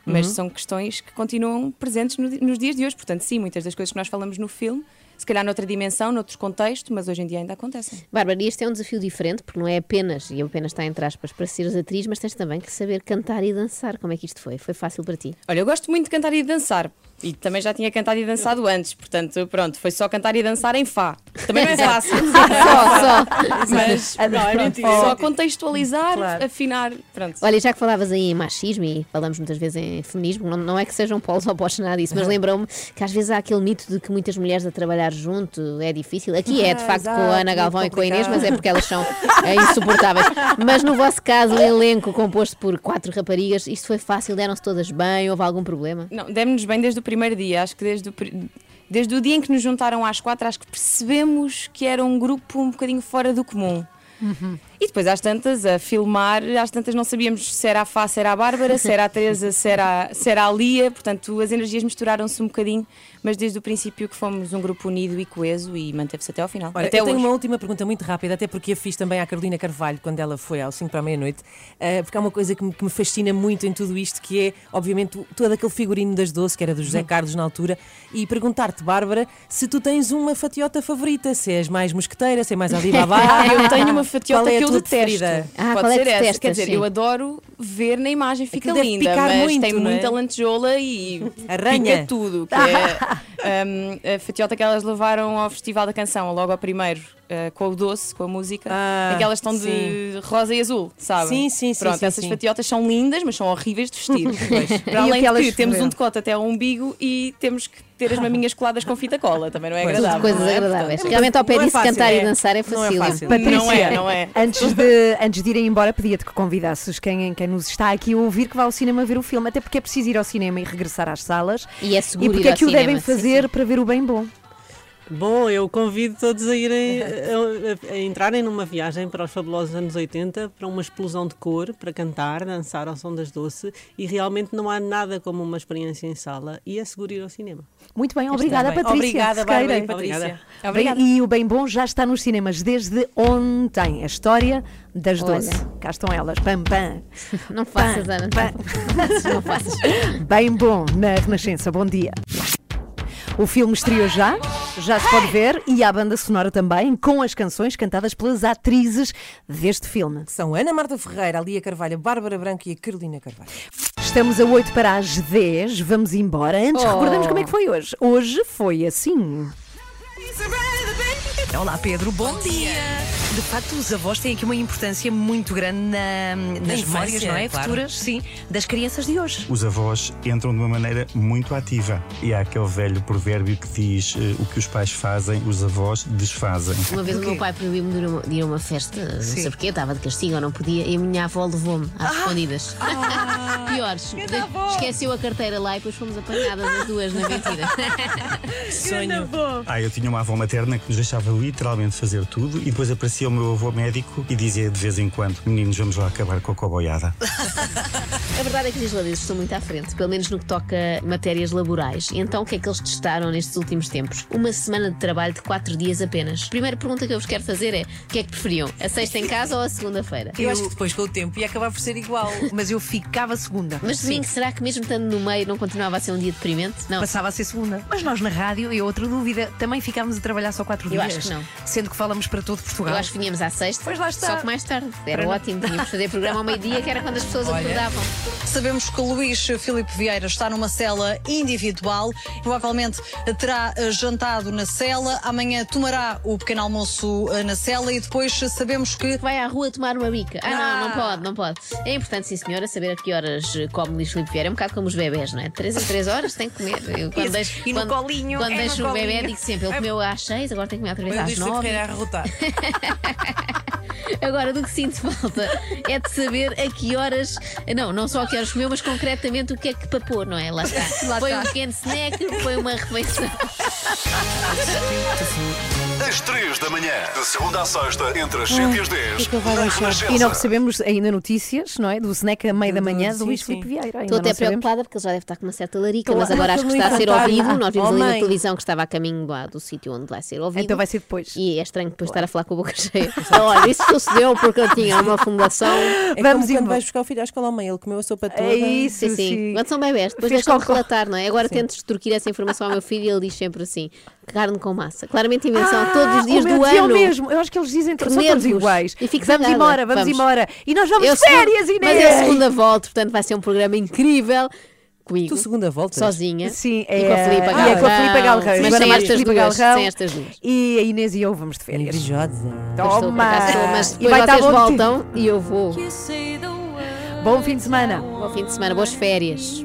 Speaker 26: Mas
Speaker 3: Uhum.
Speaker 26: são questões que continuam presentes no nos dias de hoje. Portanto, sim, muitas das coisas que nós falamos no filme, se calhar noutra dimensão, noutros contextos, mas hoje em dia ainda acontecem.
Speaker 10: Bárbara, e este é um desafio diferente, porque não é apenas, e apenas está entre aspas, para seres atriz, mas tens também que saber cantar e dançar. Como é que isto foi? Foi fácil para ti?
Speaker 26: Olha, eu gosto muito de cantar e de dançar. E também já tinha cantado e dançado antes, portanto, pronto, foi só cantar e dançar em Fá. Também não é fácil.
Speaker 10: Só, só. [LAUGHS]
Speaker 26: Mas
Speaker 10: Não, é mentira.
Speaker 26: só contextualizar, afinar, pronto.
Speaker 10: Olha, já que falavas aí em machismo e falamos muitas vezes em feminismo, não, não é que sejam polos opostos nada disso, mas lembrou-me que às vezes há aquele mito de que muitas mulheres a trabalhar junto é difícil. Aqui é, de
Speaker 27: Ah,
Speaker 10: facto, com
Speaker 27: exato,
Speaker 10: a Ana Galvão e com a Inês, mas é porque elas são [LAUGHS] é, insuportáveis. Mas no vosso caso, o elenco composto por quatro raparigas, isto foi fácil? Deram-se todas bem? Houve algum problema?
Speaker 26: Não, demos-nos bem desde o primeiro dia. Acho que desde o, desde o dia em que nos juntaram às quatro, acho que percebemos que era um grupo um bocadinho fora do comum. E depois, às tantas, a filmar, às tantas não sabíamos se era a Fá, se era a Bárbara, se era a Teresa, se era, se era a Lia. Portanto, as energias misturaram-se um bocadinho, mas desde o princípio que fomos um grupo unido e coeso e manteve-se até ao final.
Speaker 3: Olha,
Speaker 26: até
Speaker 3: eu tenho
Speaker 26: hoje.
Speaker 3: uma última pergunta muito rápida, até porque a fiz também à Carolina Carvalho quando ela foi ao 5 para a meia-noite, eh, porque há uma coisa que me, fascina muito em tudo isto, que é, obviamente, todo aquele figurino das doce, que era do José Carlos na altura, e perguntar-te, Bárbara, se tu tens uma fatiota favorita, se és mais mosqueteira, se é mais [LAUGHS] Alibaba.
Speaker 26: Ah, eu tenho uma fatiota
Speaker 3: é
Speaker 26: que eu
Speaker 3: tua preferida?
Speaker 10: Ah,
Speaker 26: Pode
Speaker 10: qual é que
Speaker 26: ser essa.
Speaker 10: detestas,
Speaker 26: Quer dizer,
Speaker 10: sim.
Speaker 26: eu adoro ver na imagem, fica
Speaker 3: Aquilo deve
Speaker 26: linda,
Speaker 3: picar
Speaker 26: mas
Speaker 3: muito,
Speaker 26: tem
Speaker 3: não é?
Speaker 26: muita lantejoula e
Speaker 3: Arranha.
Speaker 26: pica tudo. Que é [LAUGHS] hum, a fatiota que elas levaram ao Festival da Canção, logo ao primeiro, eh, com o doce, com a música,
Speaker 3: Ah,
Speaker 26: em que elas estão de rosa e azul, sabe?
Speaker 3: Sim, sim, sim,
Speaker 26: Pronto,
Speaker 3: sim,
Speaker 26: essas
Speaker 3: sim.
Speaker 26: fatiotas são lindas, mas são horríveis de vestir. [LAUGHS]
Speaker 2: E
Speaker 26: Para além de que temos um decote até ao umbigo e temos que ter as maminhas coladas com fita cola, também não é agradável.
Speaker 10: coisas
Speaker 26: é?
Speaker 10: agradáveis.
Speaker 26: Portanto,
Speaker 10: Realmente, ao pé
Speaker 26: é
Speaker 10: disso,
Speaker 26: fácil,
Speaker 10: cantar e
Speaker 26: é.
Speaker 10: dançar é
Speaker 26: Não é fácil.
Speaker 2: Patrícia,
Speaker 26: Não é, não é.
Speaker 2: Antes de, antes de irem embora, pedia-te que convidasses quem, quem nos está aqui a ouvir que vá ao cinema ver o filme, até porque é preciso ir ao cinema e regressar às salas.
Speaker 10: E é
Speaker 2: E
Speaker 10: seguro
Speaker 2: porque
Speaker 10: ir
Speaker 2: é que o devem
Speaker 10: sim,
Speaker 2: fazer para ver o bem bom.
Speaker 25: Bom, eu convido todos a irem a, a- a entrarem numa viagem para os fabulosos anos 80, para uma explosão de cor, para cantar, dançar ao som das doce e realmente não há nada como uma experiência em sala e é seguro ir ao cinema.
Speaker 2: Muito bem, obrigada
Speaker 25: bem.
Speaker 2: Patrícia.
Speaker 25: Obrigada. Bárbara e Patrícia.
Speaker 2: Bem,
Speaker 25: Obrigada.
Speaker 2: e o Bem Bom já está nos cinemas desde ontem. A história das doce. Cá estão elas. Pam, pam.
Speaker 10: Não faças, Ana. [LAUGHS] Não faças.
Speaker 2: Bem bom na Renascença. Bom dia. O filme estreou já, já se pode ver, e a banda sonora também, com as canções cantadas pelas atrizes deste filme.
Speaker 3: São Ana Marta Ferreira, a Lia Carvalho, Bárbara Branco e a Carolina Carvalho.
Speaker 2: Estamos a 8 para as 10, vamos embora. Antes,
Speaker 3: Oh.
Speaker 2: recordamos como é que foi hoje. Hoje foi assim.
Speaker 28: Olá Pedro, bom dia. De facto, os avós têm aqui uma importância muito grande na- nas
Speaker 9: infância,
Speaker 28: memórias, não é?
Speaker 9: claro.
Speaker 28: Futuras, sim, das crianças de hoje.
Speaker 9: Os avós entram de uma maneira muito ativa. E há aquele velho provérbio que diz eh, o que os pais fazem, os avós desfazem.
Speaker 10: Uma vez o meu pai proibiu-me de ir a uma- de ir a uma festa, não sei porquê, estava de castigo ou não podia, e a minha avó levou-me às escondidas. [LAUGHS] Piores, de- esqueceu a carteira lá e depois fomos apanhadas as duas na mentira. [LAUGHS]
Speaker 3: Sonho.
Speaker 9: Ah, eu tinha uma avó materna que nos deixava literalmente fazer tudo e depois aparecia o meu avô médico e dizia de vez em quando: Meninos, vamos lá acabar com a coboiada. [LAUGHS]
Speaker 10: A verdade é que os islandeses estão muito à frente, pelo menos no que toca a matérias laborais. E então o que é que eles testaram nestes últimos tempos? Uma semana de trabalho de quatro dias apenas. Primeira pergunta que eu vos quero fazer é: o que é que preferiam? A sexta em casa ou a segunda-feira?
Speaker 28: Eu acho que depois, com o tempo, ia acabar por ser igual. Mas eu ficava segunda.
Speaker 10: Mas domingo, será que mesmo estando no meio não continuava a ser um dia deprimente? Não.
Speaker 28: Passava a ser segunda. Mas nós na rádio, e outra dúvida, também ficávamos a trabalhar só quatro
Speaker 10: Eu
Speaker 28: dias.
Speaker 10: acho que não.
Speaker 28: Sendo que falamos para todo Portugal.
Speaker 10: Eu acho que vinhamos à sexta,
Speaker 28: Pois lá está.
Speaker 10: só que mais tarde. Era
Speaker 28: Para não-
Speaker 10: ótimo, tínhamos de fazer programa ao meio-dia, que era quando as pessoas [LAUGHS]
Speaker 19: Olha.
Speaker 10: acordavam.
Speaker 19: Sabemos que Luís Filipe Vieira está numa cela individual, provavelmente terá eh, jantado na cela, amanhã tomará o pequeno almoço eh, na cela e depois sabemos que.
Speaker 10: Vai à rua tomar uma bica. Ah, não, não pode, não pode. É importante, sim, senhora, saber a que horas eh, come Luís Filipe Vieira. É um bocado como os bebés, não é? 3 em 3 horas tem que comer. Eu, quando
Speaker 28: Isso.
Speaker 10: deixo,
Speaker 28: E no
Speaker 10: quando,
Speaker 28: colinho,
Speaker 10: Quando
Speaker 28: é no
Speaker 10: deixo o bebê, digo sempre: ele comeu às 6, agora tem que comer outra vez às
Speaker 3: Filipe
Speaker 10: 9.
Speaker 3: Ferreira a.
Speaker 10: Agora, do que sinto falta é de saber a que horas. Não, não só a que horas comeu, mas concretamente o que é que papou, não é? Lá está.
Speaker 1: Lá
Speaker 10: foi
Speaker 1: está.
Speaker 10: um pequeno snack, foi uma refeição. [LAUGHS]
Speaker 1: Às 3 da manhã, de segunda à sexta, entre as 7 e as 10, na Renascença.
Speaker 2: E não recebemos ainda notícias, não é? Do snack a meio da manhã do Luís Filipe Vieira. Ainda
Speaker 10: Estou até
Speaker 2: não sabemos.
Speaker 10: preocupada porque ele já deve estar com uma certa larica, mas agora acho que está a ser ouvido. Nós vimos
Speaker 2: Oh,
Speaker 10: ali na
Speaker 2: mãe.
Speaker 10: televisão que estava a caminho lá do sítio onde vai ser ouvido.
Speaker 2: Então vai ser depois.
Speaker 10: E é estranho depois estar a falar com a boca cheia. Olha, isso sucedeu porque eu tinha uma fundação.
Speaker 3: É como quando vais buscar o filho à escola à mãe, ele comeu a sopa toda.
Speaker 10: sim, sim. Quando são bebés, depois
Speaker 3: Fez
Speaker 10: deixam-me
Speaker 3: cocó.
Speaker 10: relatar, não é? Agora
Speaker 3: Sim.
Speaker 10: tento extorquir essa informação ao meu filho e ele diz sempre assim: carne com massa. Claramente invenção
Speaker 2: Ah,
Speaker 10: todos os dias
Speaker 2: o
Speaker 10: do
Speaker 2: meu tio
Speaker 10: ano.
Speaker 2: mesmo. Eu acho que eles dizem
Speaker 10: Que
Speaker 2: são todos iguais.
Speaker 10: E fico
Speaker 2: vamos
Speaker 10: zangada.
Speaker 2: embora, vamos, embora. E nós vamos
Speaker 10: Eu
Speaker 2: de férias, Inês!
Speaker 10: Mas é segunda volta, portanto vai ser um programa incrível. comigo.
Speaker 3: Tu segunda volta?
Speaker 10: Sozinha.
Speaker 2: Sim,
Speaker 10: E com a
Speaker 2: é-
Speaker 10: Filipa
Speaker 2: e é com a Filipa
Speaker 10: Galrão.
Speaker 2: Galrão.
Speaker 10: Mas sem estas duas.
Speaker 2: Galrão
Speaker 10: Sem estas duas.
Speaker 2: E a Inês e eu vamos de férias.
Speaker 3: Invejosa.
Speaker 2: Toma!
Speaker 10: estou, mas
Speaker 2: E vai estar
Speaker 10: vocês voltam e eu vou.
Speaker 2: Bom fim de semana.
Speaker 10: Bom fim de semana, boas férias.